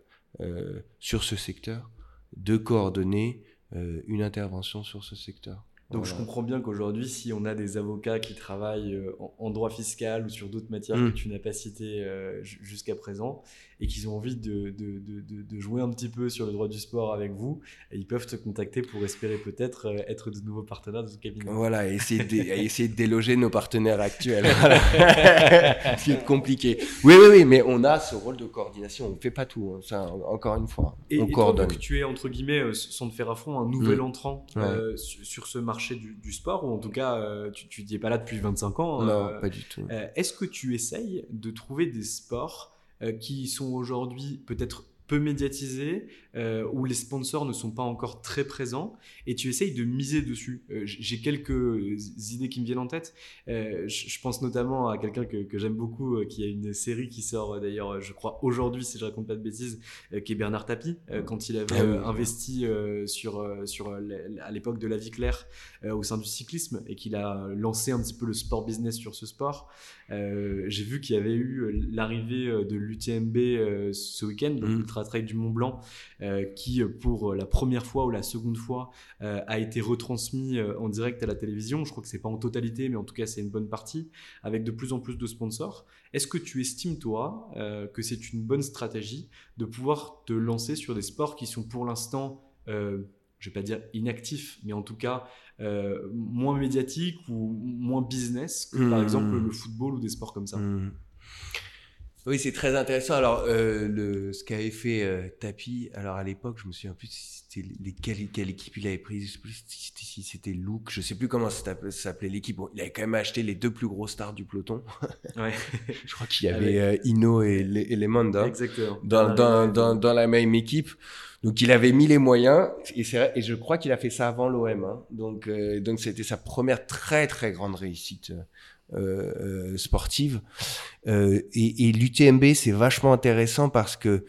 sur ce secteur de coordonner une intervention sur ce secteur donc je comprends bien qu'aujourd'hui, si on a des avocats qui travaillent euh, en, droit fiscal ou sur d'autres matières mm. que tu n'as pas citées euh, jusqu'à présent, et qu'ils ont envie de, de, de, de, jouer un petit peu sur le droit du sport avec vous, ils peuvent te contacter pour espérer peut-être euh, être de nouveaux partenaires de ce cabinet. Voilà, et essayer de, essayer de déloger nos partenaires actuels. C'est compliqué. Oui, oui, oui, mais on a ce rôle de coordination. On ne fait pas tout. Hein. Ça, encore une fois, et, on et coordonne. Donc, tu es entre guillemets, sans te faire affront, un nouvel mm. entrant ouais. euh, sur, sur, ce marché du, du, sport, ou en tout cas, euh, tu n'y es pas là depuis 25 ans. Non, euh, pas du tout. Est-ce que tu essayes de trouver des sports euh, qui sont aujourd'hui peut-être peu médiatisés, euh, où les sponsors ne sont pas encore très présents, et tu essayes de miser dessus. Euh, J'ai quelques idées qui me viennent en tête. Euh, je, pense notamment à quelqu'un que, que j'aime beaucoup, euh, qui a une série qui sort euh, d'ailleurs, je crois, aujourd'hui, si je raconte pas de bêtises, qui est Bernard Tapie, quand il avait ah investi sur, sur à l'époque de la vie claire au sein du cyclisme, et qu'il a lancé un petit peu le sport business sur ce sport. J'ai vu qu'il y avait eu l'arrivée de l'UTMB ce week-end, donc mmh. Trail du Mont Blanc, euh, qui pour la première fois ou la seconde fois euh, a été retransmis euh, en direct à la télévision. Je crois que c'est pas en totalité, mais en tout cas c'est une bonne partie, avec de plus en plus de sponsors. Est-ce que tu estimes toi que c'est une bonne stratégie de pouvoir te lancer sur des sports qui sont pour l'instant je vais pas dire inactifs, mais en tout cas euh, moins médiatiques ou moins business que mmh. par exemple le football ou des sports comme ça? Mmh. Oui, c'est très intéressant. Alors, euh, le, ce qu'avait fait euh, Tapi, alors à l'époque, je me souviens plus si c'était les, quelle, quelle, équipe il avait pris, je sais plus si c'était Luke, je sais plus comment ça s'appelait l'équipe. Bon, il avait quand même acheté les deux plus gros stars du peloton. Ouais. je crois qu'il y avait Avec... euh, Ino et, et les Manda Exactement. Dans, dans, dans, dans, la même équipe. Donc il avait mis les moyens et, je crois qu'il a fait ça avant l'OM. Hein. Donc euh, donc c'était sa première très très grande réussite euh, euh, sportive. Euh, et, et l'UTMB, c'est vachement intéressant parce que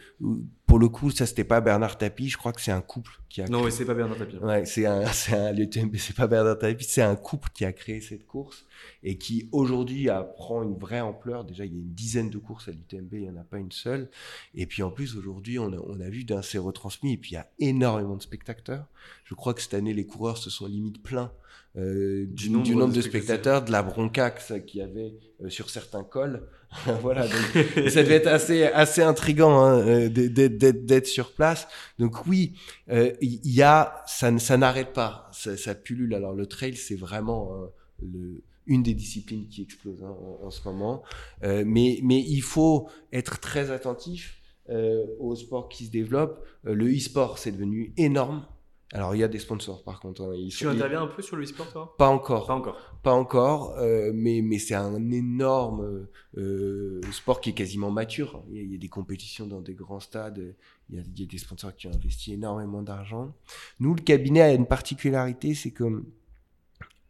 pour le coup, ça c'était pas Bernard Tapie, je crois que c'est un couple qui a Non, créé- mais c'est pas Bernard Tapie. Ouais, c'est un, c'est un l'UTMB, c'est pas Bernard Tapie, c'est un couple qui a créé cette course et qui aujourd'hui prend une vraie ampleur. Déjà, il y a une dizaine de courses à l'UTMB, il n'y en a pas une seule. Et puis en plus, aujourd'hui, on a, on a vu d'un c'est retransmis et puis il y a énormément de spectateurs. Je crois que cette année, les coureurs se sont limite pleins euh, du, nombre du nombre de de spectateurs. spectateurs, de la bronca que ça- qu'il y avait euh, sur certains cols. voilà, donc ça devait être assez, assez intriguant hein, euh, d'être- sur place. Donc oui, euh, il y a, ça, ça n'arrête pas, ça, ça pullule. Alors le trail, c'est vraiment hein, le, une des disciplines qui explose hein, en, en ce moment. Euh, mais, mais il faut être très attentif euh, au sport qui se développe. Euh, le e-sport, c'est devenu énorme. Alors il y a des sponsors par contre. hein, ils Tu sont- interviens un peu sur le e-sport, toi? Pas encore. Pas encore. Pas encore, euh, mais, mais c'est un énorme euh, sport qui est quasiment mature. Il y, a, il y a des compétitions dans des grands stades, il y a, il y a des sponsors qui ont investi énormément d'argent. Nous, le cabinet a une particularité, c'est que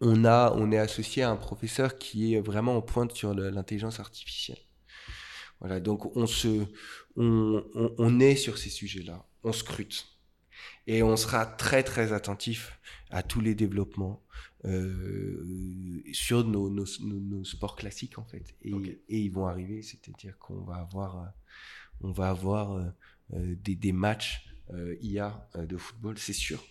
on, a, on est associé à un professeur qui est vraiment en pointe sur l'intelligence artificielle. Voilà, donc on, se, on, on, on est sur ces sujets-là, on scrute. Et on sera très très attentif à tous les développements euh, sur nos, nos, nos, nos sports classiques en fait. Et, ils vont arriver, c'est-à-dire qu'on va avoir, euh, on va avoir euh, des, des matchs euh, IA de football, c'est sûr.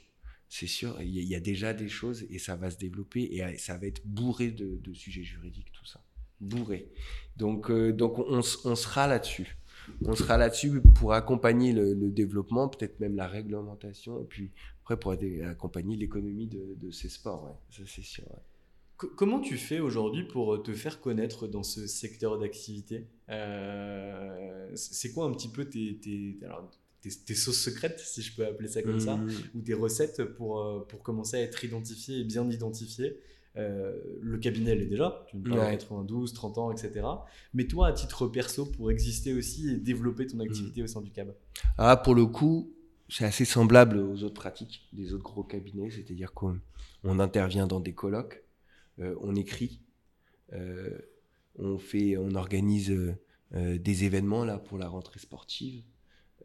C'est sûr, il y, a, il y a déjà des choses et ça va se développer et ça va être bourré de, de sujets juridiques, tout ça. Bourré. Donc, donc on sera là-dessus. On sera là-dessus pour accompagner le, le développement, peut-être même la réglementation, et puis après pour accompagner l'économie de, de ces sports. Ouais. Ça, c'est sûr. ouais. Comment tu fais aujourd'hui pour te faire connaître dans ce secteur d'activité? Euh, C'est quoi un petit peu tes, tes, alors, tes, tes sauces secrètes, si je peux appeler ça comme ça, Mmh. ou tes recettes pour, euh, pour commencer à être identifié et bien identifié Euh, le cabinet l'est déjà, tu me parles Ouais. 92, 30 ans, etc. Mais toi, à titre perso, pour exister aussi et développer ton activité au sein du CAB? Ah, pour le coup, c'est assez semblable aux autres pratiques des autres gros cabinets, c'est-à-dire qu'on on intervient dans des colloques, euh, on écrit, euh, on fait, on organise des événements là pour la rentrée sportive,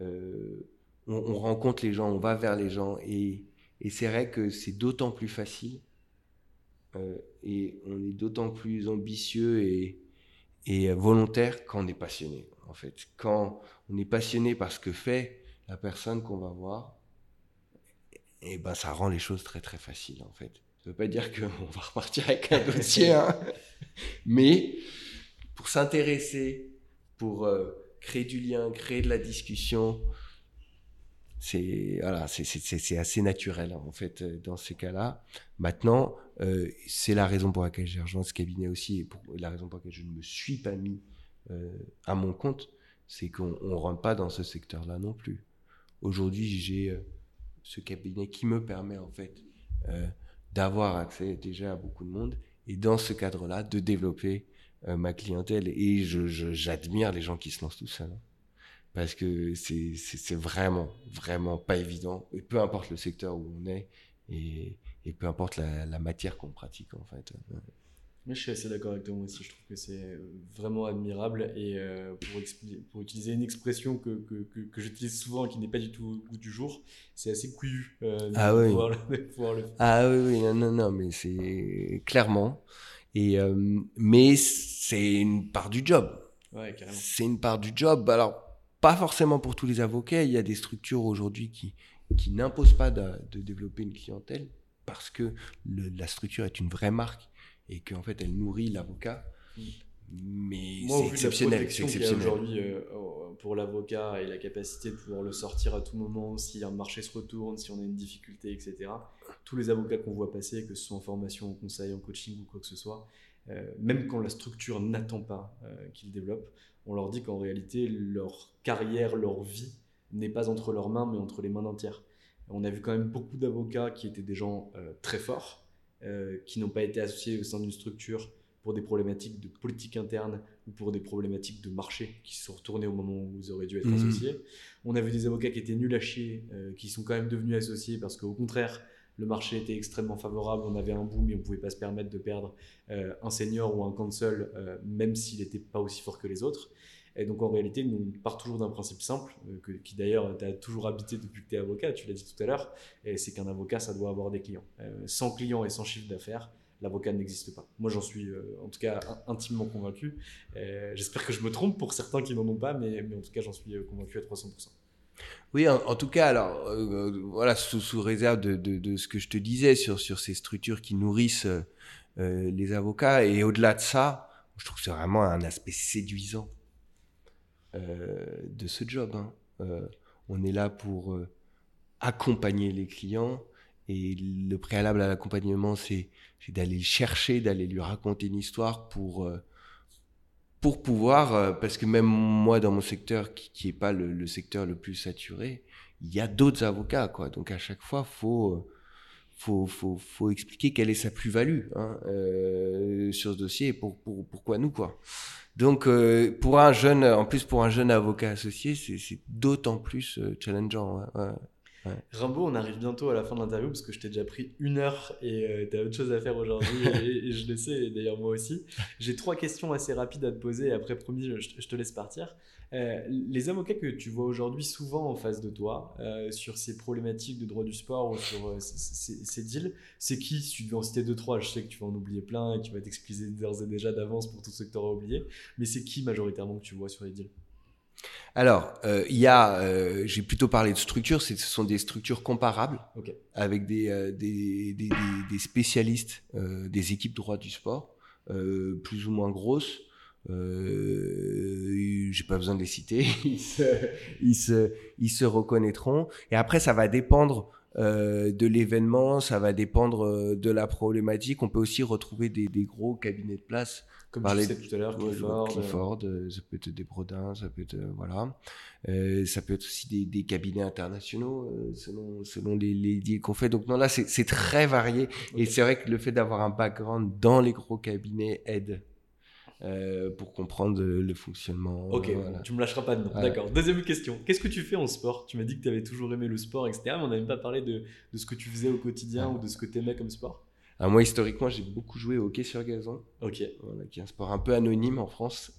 on, on rencontre les gens, on va vers les gens et, et c'est vrai que c'est d'autant plus facile et on est d'autant plus ambitieux et, et volontaire quand on est passionné en fait. Quand on est passionné par ce que fait la personne qu'on va voir, et ben ça rend les choses très très faciles en fait. Ça veut pas dire qu'on va repartir avec un dossier, hein. mais pour s'intéresser, pour euh, créer du lien, créer de la discussion, c'est voilà, c'est- assez naturel hein, en fait euh, dans ces cas-là. Maintenant, euh, c'est la raison pour laquelle j'ai rejoint ce cabinet aussi et pour la raison pour laquelle je ne me suis pas mis euh, à mon compte, c'est qu'on ne rentre pas dans ce secteur-là non plus. Aujourd'hui, j'ai ce cabinet qui me permet en fait d'avoir accès déjà à beaucoup de monde et dans ce cadre-là de développer ma clientèle. Et je- je- j'admire les gens qui se lancent tout seuls. hein. Parce que c'est vraiment, vraiment pas évident. Et peu importe le secteur où on est et, et peu importe la, la matière qu'on pratique en fait. Mais je suis assez d'accord avec toi aussi. Je trouve que c'est euh, vraiment admirable. Et euh, pour, utiliser une expression que, que, que, que j'utilise souvent et qui n'est pas du tout au goût du jour, c'est assez couillu euh, de, Ah oui. pouvoir le, de pouvoir le faire. Ah oui, oui, non, non, non, mais c'est clairement. Et, euh, mais c'est une part du job. Ouais, carrément. C'est une part du job. Alors, pas forcément pour tous les avocats. Il y a des structures aujourd'hui qui, qui n'imposent pas de, de développer une clientèle parce que le- la structure est une vraie marque et qu'en fait, elle nourrit l'avocat. Mm. Mais c'est exceptionnel. C'est exceptionnel. aujourd'hui euh, pour l'avocat et la capacité de pouvoir le sortir à tout moment si un marché se retourne, si on a une difficulté, etc. Tous les avocats qu'on voit passer, que ce soit en formation, en conseil, en coaching ou quoi que ce soit, euh, même quand la structure n'attend pas euh, qu'ils développent, on leur dit qu'en réalité, leur carrière, leur vie n'est pas entre leurs mains, mais entre les mains d'un tiers. On a vu quand même beaucoup d'avocats qui étaient des gens euh, très forts, euh, qui n'ont pas été associés au sein d'une structure pour des problématiques de politique interne ou pour des problématiques de marché qui se sont retournées au moment où ils auraient dû être Mhm. associés. On a vu des avocats qui étaient nuls à chier, euh, qui sont quand même devenus associés parce qu'au contraire, le marché était extrêmement favorable, on avait un boom et on ne pouvait pas se permettre de perdre euh, un senior ou un counsel, euh, même s'il n'était pas aussi fort que les autres. Et donc en réalité, nous, on part toujours d'un principe simple, euh, qui d'ailleurs tu as toujours habité depuis que tu es avocat, tu l'as dit tout à l'heure, c'est qu'un avocat, ça doit avoir des clients. Sans clients et sans chiffre d'affaires, l'avocat n'existe pas. Moi, j'en suis en tout cas intimement convaincu. J'espère que je me trompe pour certains qui n'en ont pas, mais, mais en tout cas, j'en suis convaincu à 300%. Oui, en, tout cas, alors voilà, sous, réserve de, ce que je te disais sur, ces structures qui nourrissent les avocats, et au-delà de ça, je trouve que c'est vraiment un aspect séduisant euh, de ce job. Hein. Euh, on est là pour euh, accompagner les clients et le préalable à l'accompagnement, c'est d'aller chercher, d'aller lui raconter une histoire pour pour pouvoir, parce que même moi dans mon secteur, qui n'est pas le, secteur le plus saturé, il y a d'autres avocats, quoi. Donc à chaque fois, faut faut, faut, faut expliquer quelle est sa plus-value hein, sur ce dossier et pour, pour, pourquoi nous, quoi. Donc, euh, pour un jeune, en plus pour un jeune avocat associé, c'est d'autant plus euh, challengeant. Ouais, Rimbaud, on arrive bientôt à la fin de l'interview parce que je t'ai déjà pris une heure et euh, tu as autre chose à faire aujourd'hui et, je le sais, et d'ailleurs moi aussi. J'ai trois questions assez rapides à te poser et après, promis, je, te laisse partir. Euh, les avocats que tu vois aujourd'hui souvent en face de toi euh, sur ces problématiques de droit du sport ou sur ces, deals, c'est qui? Si tu devais en citer deux, trois, je sais que tu vas en oublier plein et tu vas t'excuser d'ores et déjà d'avance pour tout ce que tu auras oublié, mais c'est qui majoritairement que tu vois sur les deals? Alors, euh, il y a, euh, j'ai plutôt parlé de structures, ce sont des structures comparables avec des, euh, des, des, des, spécialistes, des équipes droit du sport, plus ou moins grosses. Euh, j'ai pas besoin de les citer, ils se, ils se, ils se reconnaîtront. Et après, ça va dépendre euh, de l'événement, ça va dépendre de la problématique. On peut aussi retrouver des, des gros cabinets de place comme tu disais tout à l'heure, Clifford, Clifford euh, ça peut être des Brodins, ça peut être euh, voilà, euh, ça peut être aussi des, des cabinets internationaux selon selon les, les deals qu'on fait. Donc non là c'est très varié et c'est vrai que le fait d'avoir un background dans les gros cabinets aide. Euh, pour comprendre le fonctionnement. Ok, tu me lâcheras pas de D'accord. Deuxième question. Qu'est-ce que tu fais en sport? Tu m'as dit que tu avais toujours aimé le sport, etc. Mais on n'a même pas parlé de, de, ce que tu faisais au quotidien ou de ce que tu aimais comme sport? Alors moi, historiquement, j'ai beaucoup joué au hockey sur gazon. Ok. Voilà, qui est un sport un peu anonyme en France.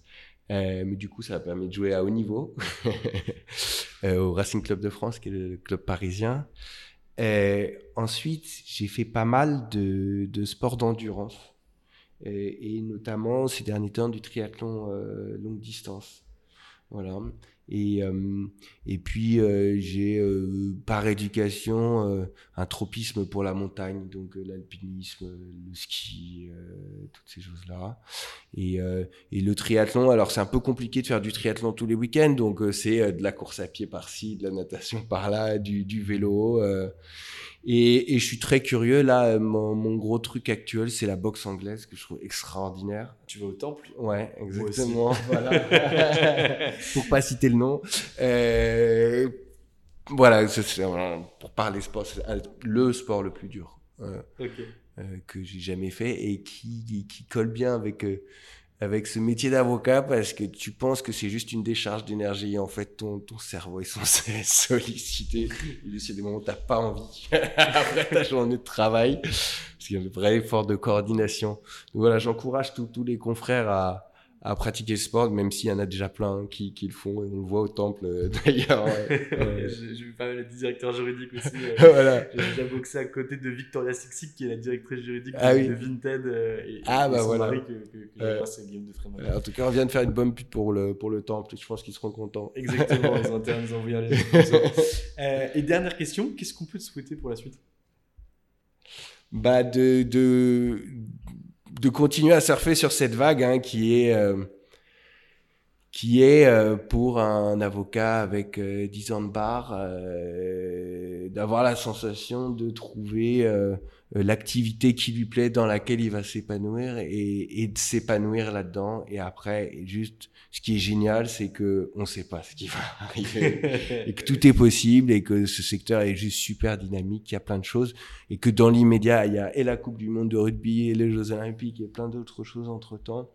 Euh, mais du coup, ça a permis de jouer à haut niveau euh, au Racing Club de France, qui est le club parisien. Ensuite, j'ai fait pas mal de, de sports d'endurance. Et, notamment, ces derniers temps, du triathlon euh, longue distance. Voilà. Et, euh, et puis, euh, j'ai par éducation un tropisme pour la montagne, donc l'alpinisme, le ski, toutes ces choses-là. Et, et le triathlon, alors c'est un peu compliqué de faire du triathlon tous les week-ends, donc c'est de la course à pied par-ci, de la natation par-là, du vélo. Et, et, je suis très curieux. Là, mon, mon gros truc actuel, c'est la boxe anglaise que je trouve extraordinaire. Tu vas au temple? Ouais, exactement. Voilà. pour pas citer le nom. Euh, voilà, c'est, pour parler sport, c'est le sport le plus dur euh, euh, que j'ai jamais fait et qui, qui colle bien avec euh, avec ce métier d'avocat parce que tu penses que c'est juste une décharge d'énergie. En fait, ton, ton cerveau est censé sollicité. Il y a des moments où t'as pas envie après ta journée de travail. Parce qu'il y a un vrai effort de coordination. Donc voilà, j'encourage tous les confrères à, à pratiquer le sport, même s'il y en a déjà plein qui, qui le font, et on le voit au temple euh, d'ailleurs. J'ai vu pas mal de directeurs juridiques aussi. Euh, voilà. J'ai déjà boxé à côté de Victoria Sixic, qui est la directrice juridique ah de, Vinted. Euh, et, ah bah voilà. Mari que, que, que passe, Guillaume de Frémont. En tout cas, on vient de faire une bonne pute pour le, pour le temple, je pense qu'ils seront contents. Exactement, ils ont intérêt à nous envoyer un euh, Et dernière question, qu'est-ce qu'on peut te souhaiter pour la suite? Bah de, de de continuer à surfer sur cette vague hein, qui est euh, qui est euh, pour un avocat avec euh, 10 ans de bar euh, d'avoir la sensation de trouver l'activité qui lui plaît dans laquelle il va s'épanouir et, et, de s'épanouir là-dedans. Et après juste ce qui est génial c'est que on sait pas ce qui va arriver et que tout est possible et que ce secteur est juste super dynamique il y a plein de choses et que dans l'immédiat il y a et la Coupe du monde de rugby et les Jeux olympiques et plein d'autres choses entre temps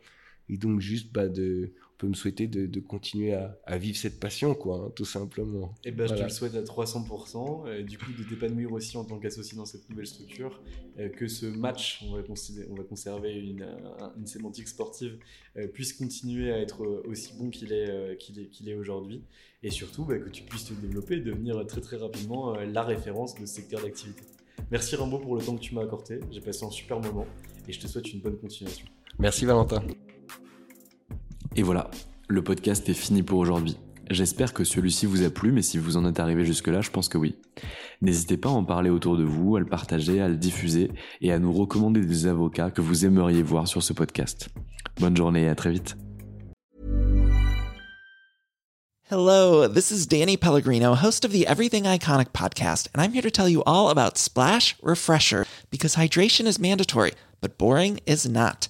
et donc juste bah de peut me souhaiter de, de continuer à, à, vivre cette passion, quoi, hein, tout simplement. Et eh ben, voilà. je te le souhaite à 300%, euh, du coup, de t'épanouir aussi en tant qu'associé dans cette nouvelle structure, euh, que ce match, on va, on va conserver une, une, sémantique sportive, euh, puisse continuer à être aussi bon qu'il est, qu'il est, qu'il est aujourd'hui, et surtout bah, que tu puisses te développer et devenir très très rapidement la référence de ce secteur d'activité. Merci Rimbaud pour le temps que tu m'as accordé, j'ai passé un super moment, et je te souhaite une bonne continuation. Merci Valentin. Et voilà, le podcast est fini pour aujourd'hui. J'espère que celui-ci vous a plu, mais si vous en êtes arrivé jusque-là, je pense que oui. N'hésitez pas à en parler autour de vous, à le partager, à le diffuser et à nous recommander des avocats que vous aimeriez voir sur ce podcast. Bonne journée et à très vite. Hello, this is Danny Pellegrino, host of the Everything Iconic podcast, and I'm here to tell you all about Splash Refresher because hydration is mandatory, but boring is not.